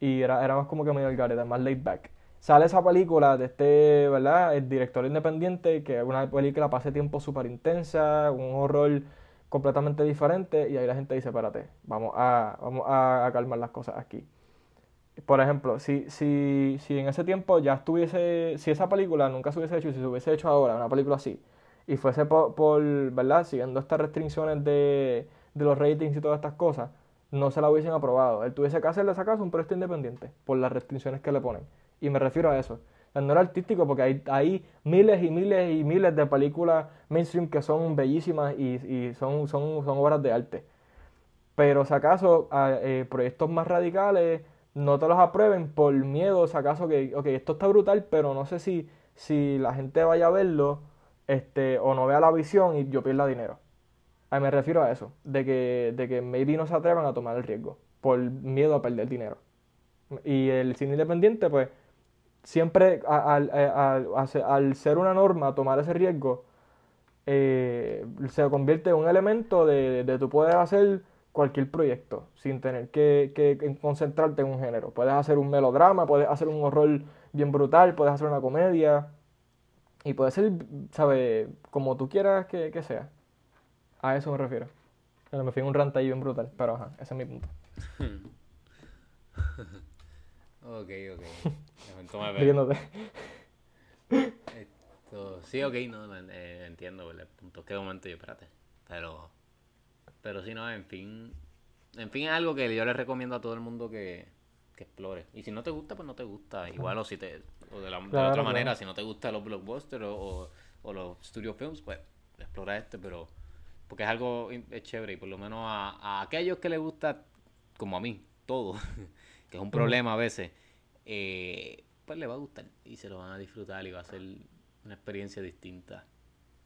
Y era, era más como que medio el más laid back. Sale esa película de este, ¿verdad? El director independiente, que es una película para ese tiempo súper intensa, un horror completamente diferente, y ahí la gente dice, espérate, vamos a, vamos a calmar las cosas aquí. Por ejemplo, si, si, si en ese tiempo ya estuviese, si esa película nunca se hubiese hecho, si se hubiese hecho ahora, una película así, y fuese por, ¿verdad? Siguiendo estas restricciones de, de los ratings y todas estas cosas, no se la hubiesen aprobado. Él tuviese que hacerle esa casa un proyecto independiente por las restricciones que le ponen. Y me refiero a eso. No era artístico porque hay, hay miles y miles y miles de películas mainstream que son bellísimas y, y son, son, son obras de arte. Pero si acaso a, eh, proyectos más radicales no te los aprueben por miedo, si acaso que, ok, esto está brutal, pero no sé si, si la gente vaya a verlo este, o no vea la visión y yo pierda dinero. A me refiero a eso, de que, de que maybe no se atrevan a tomar el riesgo por miedo a perder dinero. Y el cine independiente, pues, siempre al, al- al ser una norma, tomar ese riesgo, eh, se convierte en un elemento de, de tú poder hacer cualquier proyecto sin tener que, que- concentrarte en un género. Puedes hacer un melodrama, puedes hacer un horror bien brutal, puedes hacer una comedia y puede ser, ¿sabes? Como tú quieras que, que sea. A eso me refiero. Bueno, me fui en un rant ahí bien brutal, pero ajá, ese es mi punto. Ok, ok. Riéndote. Esto, sí, ok, no, eh, entiendo el punto. De momento yo, espérate. Pero, pero sí, no, en fin. En fin, es algo que yo le recomiendo a todo el mundo que, que explore. Y si no te gusta, pues no te gusta. Igual, o si te. O de la, de la Claro, otra claro. manera, si no te gustan los blockbusters o, o, o los studio films, pues explora este, pero. Porque es algo es chévere y por lo menos a, a aquellos que les gusta, como a mí, todo, que es un problema a veces, eh, pues le va a gustar y se lo van a disfrutar y va a ser una experiencia distinta.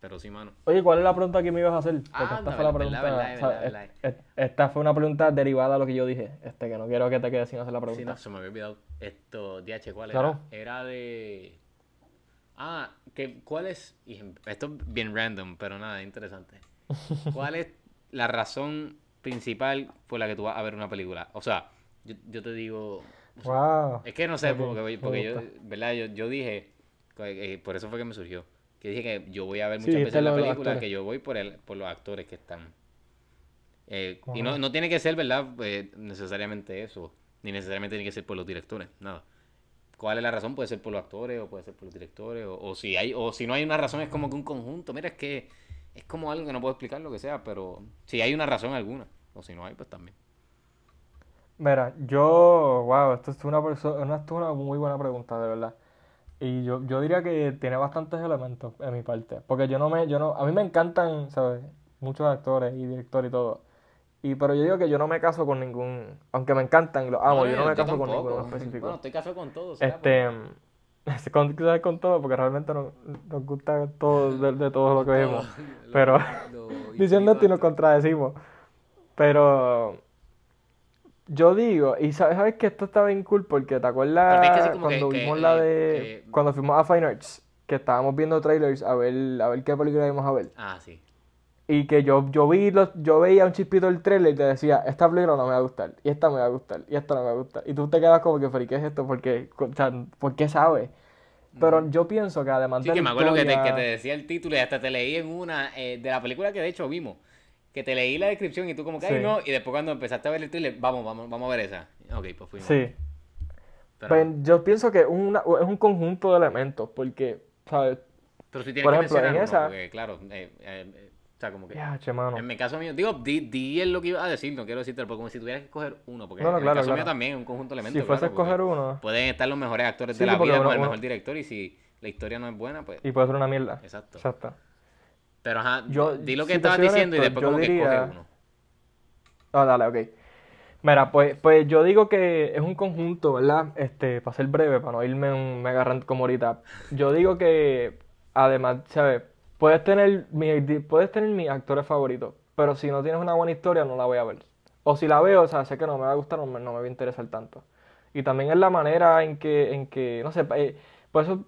Pero sí, mano. Oye, ¿cuál es la pregunta que me ibas a hacer? Porque Ah, esta fue la pregunta. verdad, o sea, verdad, es- verdad. es- esta fue una pregunta derivada de lo que yo dije. Este, que no quiero que te quedes sin hacer la Sí, pregunta. no, se me había olvidado. Esto, DH, ¿cuál Claro. era? Era de... Ah, que, ¿cuál es? Esto es bien random, pero nada, interesante. ¿Cuál es la razón principal por la que tú vas a ver una película? O sea, yo, yo te digo... Wow. Es que no sé, porque, porque yo. ¿verdad? Yo, yo dije, que- eh, por eso fue que me surgió, que dije que yo voy a ver Sí, muchas dijiste veces la película, que yo voy por, el, por los actores que están. Eh, y no, no tiene que ser, ¿verdad? Eh, necesariamente eso, ni necesariamente tiene que ser por los directores, nada. ¿Cuál es la razón? Puede ser por los actores o puede ser por los directores, o, o si hay o si no hay una razón es como que un conjunto. Mira, es que es como algo que no puedo explicar lo que sea, pero si hay una razón alguna, o si no hay, pues también. Mira, yo, wow, esto es una, perso- una, esto es una muy buena pregunta, de verdad. Y yo, yo diría que tiene bastantes elementos en mi parte. Porque yo no me, yo no, a mí me encantan, ¿sabes? Muchos actores y directores y todo. Y, pero yo digo que yo no me caso con ningún, aunque me encantan los amo, No, yo no me caso con tampoco. ninguno en específico. Bueno, estoy café con todo. será, Este, con, con todo, porque realmente nos, nos gusta todo de, de todo lo que vemos. lo- Pero lo diciendo esto y nos contradecimos. Pero yo digo, y sabes, sabes que esto está bien cool porque te acuerdas es que que- cuando que, vimos la de eh, cuando fuimos a Fine Arts, que estábamos viendo trailers a ver a ver qué película íbamos a ver. Ah, sí. Y que yo, yo vi los, yo veía un chispito del trailer y te decía, esta película no me va a gustar, y esta me va a gustar, y esta no me va a gustar. Y tú te quedas como que, "Pero, ¿y ¿qué es esto? Porque, o sea, ¿por qué sabes? Pero yo pienso que además Sí, de que la me acuerdo que te, que te decía el título y hasta te leí en una eh, de la película que de hecho vimos. Que te leí la descripción y tú como que, ay Sí. no, y después cuando empezaste a ver el trailer, vamos, vamos, vamos a ver esa. Ok, pues fuimos. Sí. Pero, Pues yo pienso que una- es un conjunto de elementos, porque, ¿sabes? pero si tienes por que ejemplo, en mencionar uno, esa- porque claro, eh, eh, eh, o sea, como que... Ya, che, mano. En mi caso mío, digo, di, di es lo que iba a decir, no quiero decirte, pero como si tuvieras que escoger uno, porque No, no, en claro, el caso mío claro. también es un conjunto de elementos. Si fuese a claro, escoger uno, Pueden estar los mejores actores Sí, de la vida uno- con el uno- mejor director y si la historia no es buena, pues... y puede ser una mierda. Exacto. Exacto. Pero ajá, Yo- di lo que si estabas diciendo y después como que diría- escoge uno. Ah, dale, ok. Mira, pues, pues yo digo que es un conjunto, ¿verdad? Este, para ser breve, para no irme un mega rant como ahorita. Yo digo que, además, ¿sabes? Puedes tener mi, puedes tener mis actores favoritos, pero si no tienes una buena historia, no la voy a ver. O si la veo, o sea, sé que no me va a gustar, no me, no me va a interesar tanto. Y también es la manera en que, en que, no sé, eh, por eso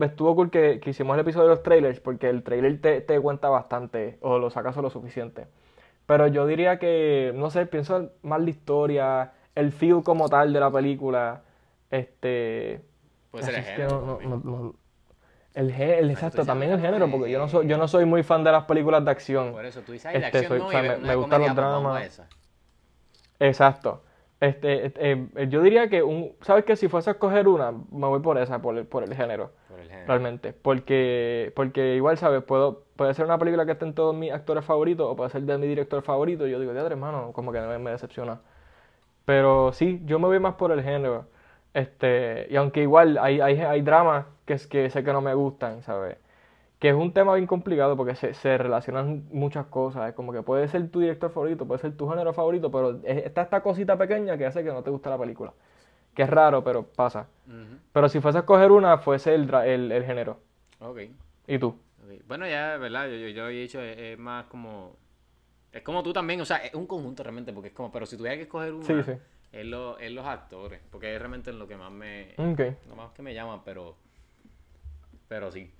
estuvo cool que, que hicimos el episodio de los trailers, porque el trailer te, te cuenta bastante, o lo sacas lo suficiente. Pero yo diría que, no sé, pienso más la historia, el feel como tal de la película. Este. Puede ser el género, no- no- también. no- no- el gé- el- exacto, también el género, porque yo no soy, yo no soy muy fan de las películas de acción. Por eso, tú dices, Este, acción soy- o sea, me- me gustan los pues dramas. Exacto. Este, este, eh, yo diría que un, ¿sabes qué? Si fuese a escoger una, me voy por esa, por el, por el género. Por el género. Realmente. Porque, porque igual, ¿sabes? Puedo, puede ser una película que estén todos mis actores favoritos o puede ser de mi director favorito. Y yo digo, teatro, hermano, como que me, me decepciona. Pero sí, yo me voy más por el género. Este, y aunque igual hay, hay, hay dramas que, es- que sé que no me gustan, ¿sabes? Que es un tema bien complicado porque se, se relacionan muchas cosas. Es como que puede ser tu director favorito, puede ser tu género favorito, pero es- está esta cosita pequeña que hace que no te guste la película. Que es raro, pero pasa. Pero si fuese a escoger una, fuese el, el, el género. Ok. ¿Y tú? Bueno, ya, ¿verdad? Yo, yo, había dicho, es, es más como... Es como tú también, o sea, es un conjunto realmente, porque es como, pero si tuviera que escoger una, Sí, sí. Es, lo- es los actores, porque es realmente lo que más me... Ok. Lo más que me llama, pero... Pero sí.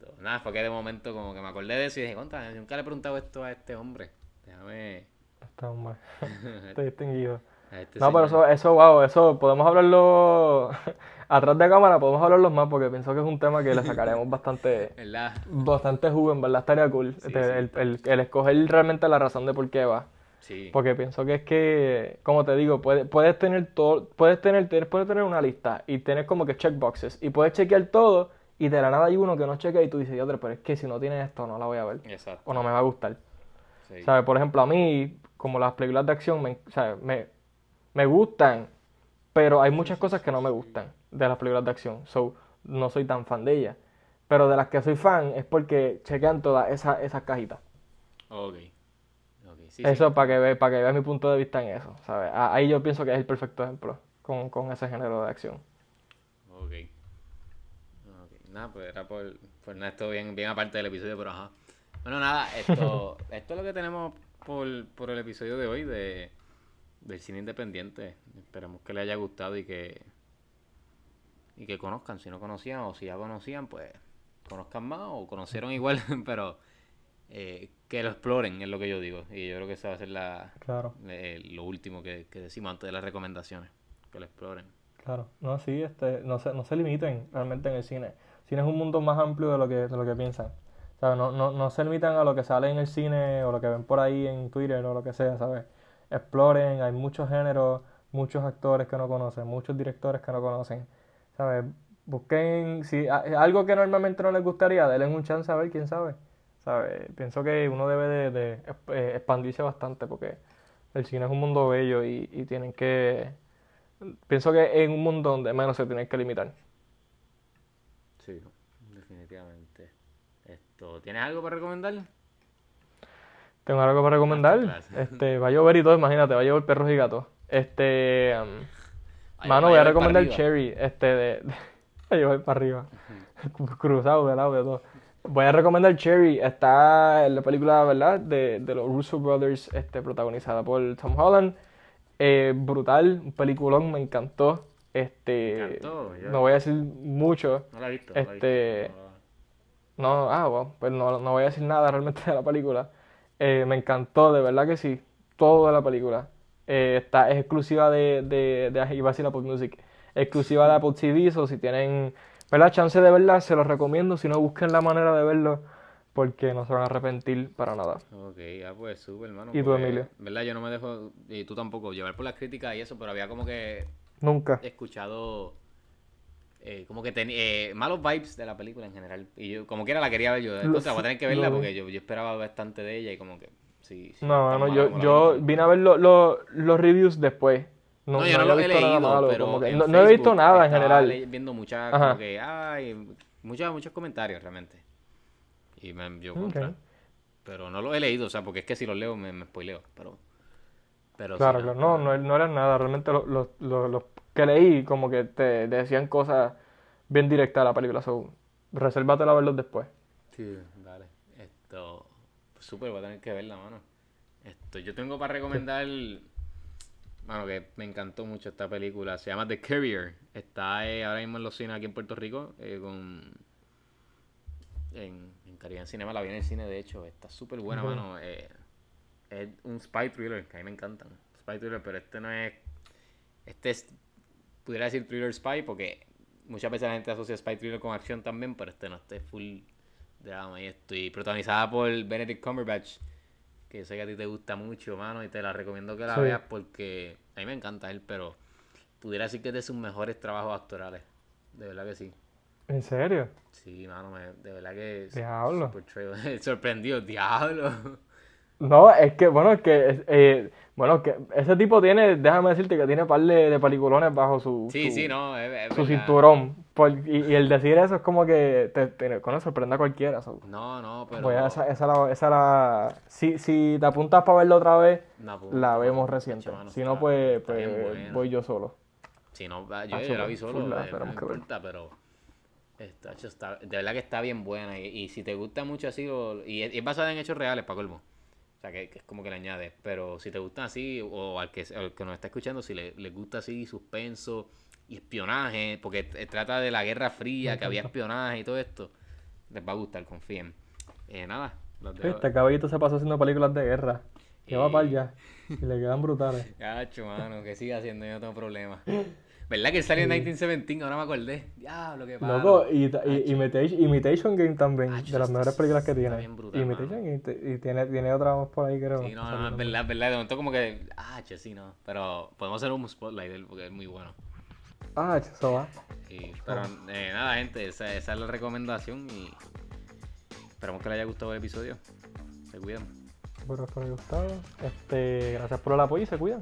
Esto, nada, fue que de momento como que me acordé de eso y dije, contra, nunca le he preguntado esto a este hombre. Déjame... Está mal. Estoy distinguido. este No, pero eso, eso, wow, eso podemos hablarlo atrás de cámara, podemos hablarlo más porque pienso que es un tema que le sacaremos bastante, ¿Verdad? bastante jugo, en verdad estaría cool. Sí, Este, sí. el, el- el escoger realmente la razón de por qué va. Sí. Porque pienso que es que, como te digo, puedes, puedes tener todo, puedes tener, puedes tener una lista y tienes como que checkboxes y puedes chequear todo y de la nada hay uno que no chequea y tú dices, otra, pero es que si no tiene esto no la voy a ver Exacto. o no me va a gustar. sí. ¿Sabes? Por ejemplo, a mí, como las películas de acción, me, ¿sabes? me, me gustan, pero hay muchas cosas que no me gustan de las películas de acción. So, no soy tan fan de ellas. Pero de las que soy fan es porque chequean todas esas, esas cajitas. Ok. Ok, sí, sí. eso para que ve, para que veas mi punto de vista en eso, ¿sabes? Ahí yo pienso que es el perfecto ejemplo con, con ese género de acción. Nada, pues era por, por nada, esto bien, bien aparte del episodio, pero ajá. Bueno, nada, esto, esto es lo que tenemos por, por el episodio de hoy de, del cine independiente. Esperamos que les haya gustado y que y que conozcan, si no conocían o si ya conocían, pues conozcan más o conocieron igual, pero eh, que lo exploren es lo que yo digo. Y yo creo que esa va a ser la, Claro, eh, lo último que, que decimos antes de las recomendaciones, que lo exploren. claro. No, sí, este, no se, no se limiten realmente en el cine. Cine es un mundo más amplio de lo que, de lo que piensan. ¿Sabes? No, no, no se limitan a lo que sale en el cine o lo que ven por ahí en Twitter o lo que sea, ¿sabes? Exploren, hay muchos géneros, muchos actores que no conocen, muchos directores que no conocen, ¿sabes? Busquen, si algo que normalmente no les gustaría, denle un chance a ver, quién sabe, ¿sabes? Pienso que uno debe de, eh, expandirse bastante porque el cine es un mundo bello y, y tienen que... Pienso que es un mundo donde menos se tienen que limitar. Sí, definitivamente. Esto, ¿Tienes algo para recomendar? Tengo algo para recomendar. Este, va a llover y todo, imagínate, va a llover perros y gatos. Este, um, mano, voy a recomendar Cherry, este, de, a para arriba. Cruzado de lado de todo. Voy a recomendar Cherry, está en la película, ¿verdad? De, de los Russo Brothers, este, protagonizada por Tom Holland. Eh, brutal, un peliculón, me encantó. Este, Me encantó, ya. no voy a decir mucho. No la he visto. no la he Este, visto, no. no, ah, bueno, pues no, no voy a decir nada realmente de la película. Eh, me encantó, de verdad que sí, todo de la película. Eh, está, es exclusiva de, de, de, iba a decir Apple Music, exclusiva de Apple TV, o si tienen, ¿verdad? Chance de verla, se los recomiendo, si no busquen la manera de verlo, porque no se van a arrepentir para nada. Ok, ya pues súper, hermano. ¿Y tú, Emilio? ¿Verdad? Yo no me dejo, y tú tampoco, llevar por las críticas y eso, pero había como que Nunca. escuchado eh, como que tenía eh, malos vibes de la película en general. Y yo, como quiera, la quería ver yo. Entonces, voy a tener que verla porque yo, yo esperaba bastante de ella y como que, sí, sí. No, no, yo, yo vine a ver lo- lo- los reviews después. No, No, yo no lo he leído, malo, pero que no, no he visto nada en general. viendo muchas, como que, ay, muchos, muchos comentarios realmente. Y me yo contra. Pero no los he leído, o sea, porque es que si los leo me, me spoileo, pero... Pero sí, Claro, claro, no, no, no era nada, realmente los lo, lo- los que leí como que te decían cosas bien directas a la película, so, resérvatela a verlos después. Sí, dale. Esto, súper, voy a tener que verla, mano. Esto, yo tengo para recomendar, mano, que me encantó mucho esta película. Se llama The Carrier. Está eh, ahora mismo en los cines aquí en Puerto Rico, eh, con en, en Caribbean Cinema. La vi en el cine, de hecho. Está súper buena, mano. Eh, es un spy thriller, que a mí me encantan. Spy thriller, pero este no es... Este es, pudiera decir thriller spy, porque muchas veces la gente asocia spy thriller con acción también, pero este no, este es full drama y esto. Y protagonizada por Benedict Cumberbatch, que yo sé que a ti te gusta mucho, mano, y te la recomiendo que la Sí. veas porque a mí me encanta él, pero pudiera decir que es de sus mejores trabajos actorales. De verdad que sí. ¿En serio? Sí, mano, me- de verdad que... Diablo. Sorprendido, diablo. No, es que, bueno, es que, eh, bueno, que ese tipo tiene, déjame decirte que tiene par de, de peliculones bajo su, Sí, su, sí, no, es, es su cinturón. Por- y, y el decir eso es como que te, te, con eso sorprende a cualquiera. so. No, no, pero... A- esa, esa la, esa la, si, si te apuntas para verlo otra vez, No, pues, la vemos reciente. mano, Si no, está- pues, está pues voy yo solo. Si no, va- yo, Ah, yo la vi solo, full, la eh, no ver. importa, pero hecho, está, de verdad que está bien buena. Y, y si te gusta mucho así, o- y es, es basada en hechos reales, para colmo. O sea, que, que es como que le añade. Pero si te gustan así, o al que, al que nos está escuchando, si le, les gusta así suspenso y espionaje, porque t- trata de la Guerra Fría, que había espionaje y todo esto, les va a gustar, confíen. Eh, nada. Este caballito se pasó haciendo películas de guerra. Que va Eh. para allá. Y le quedan brutales. Gacho, mano, que siga haciendo, yo no tengo problema. ¿Verdad que salió en 1917? Ahora me acordé. Diablo, qué palo. Loco, y, y- Imitation, Imitation Game también, de las mejores películas que tiene. brutal, Imitation Game, te- y tiene, tiene otra más por ahí, creo. Sí, no, no, es verdad, es verdad. De momento como que, ah, che, sí, no. Pero podemos hacer un spotlight de él porque es muy bueno. Ah, eso va. Y, pero eh, nada, gente, esa, esa es la recomendación y esperamos que les haya gustado el episodio. Se cuidan. Espero que les haya gustado. Este, gracias por el apoyo y se cuidan.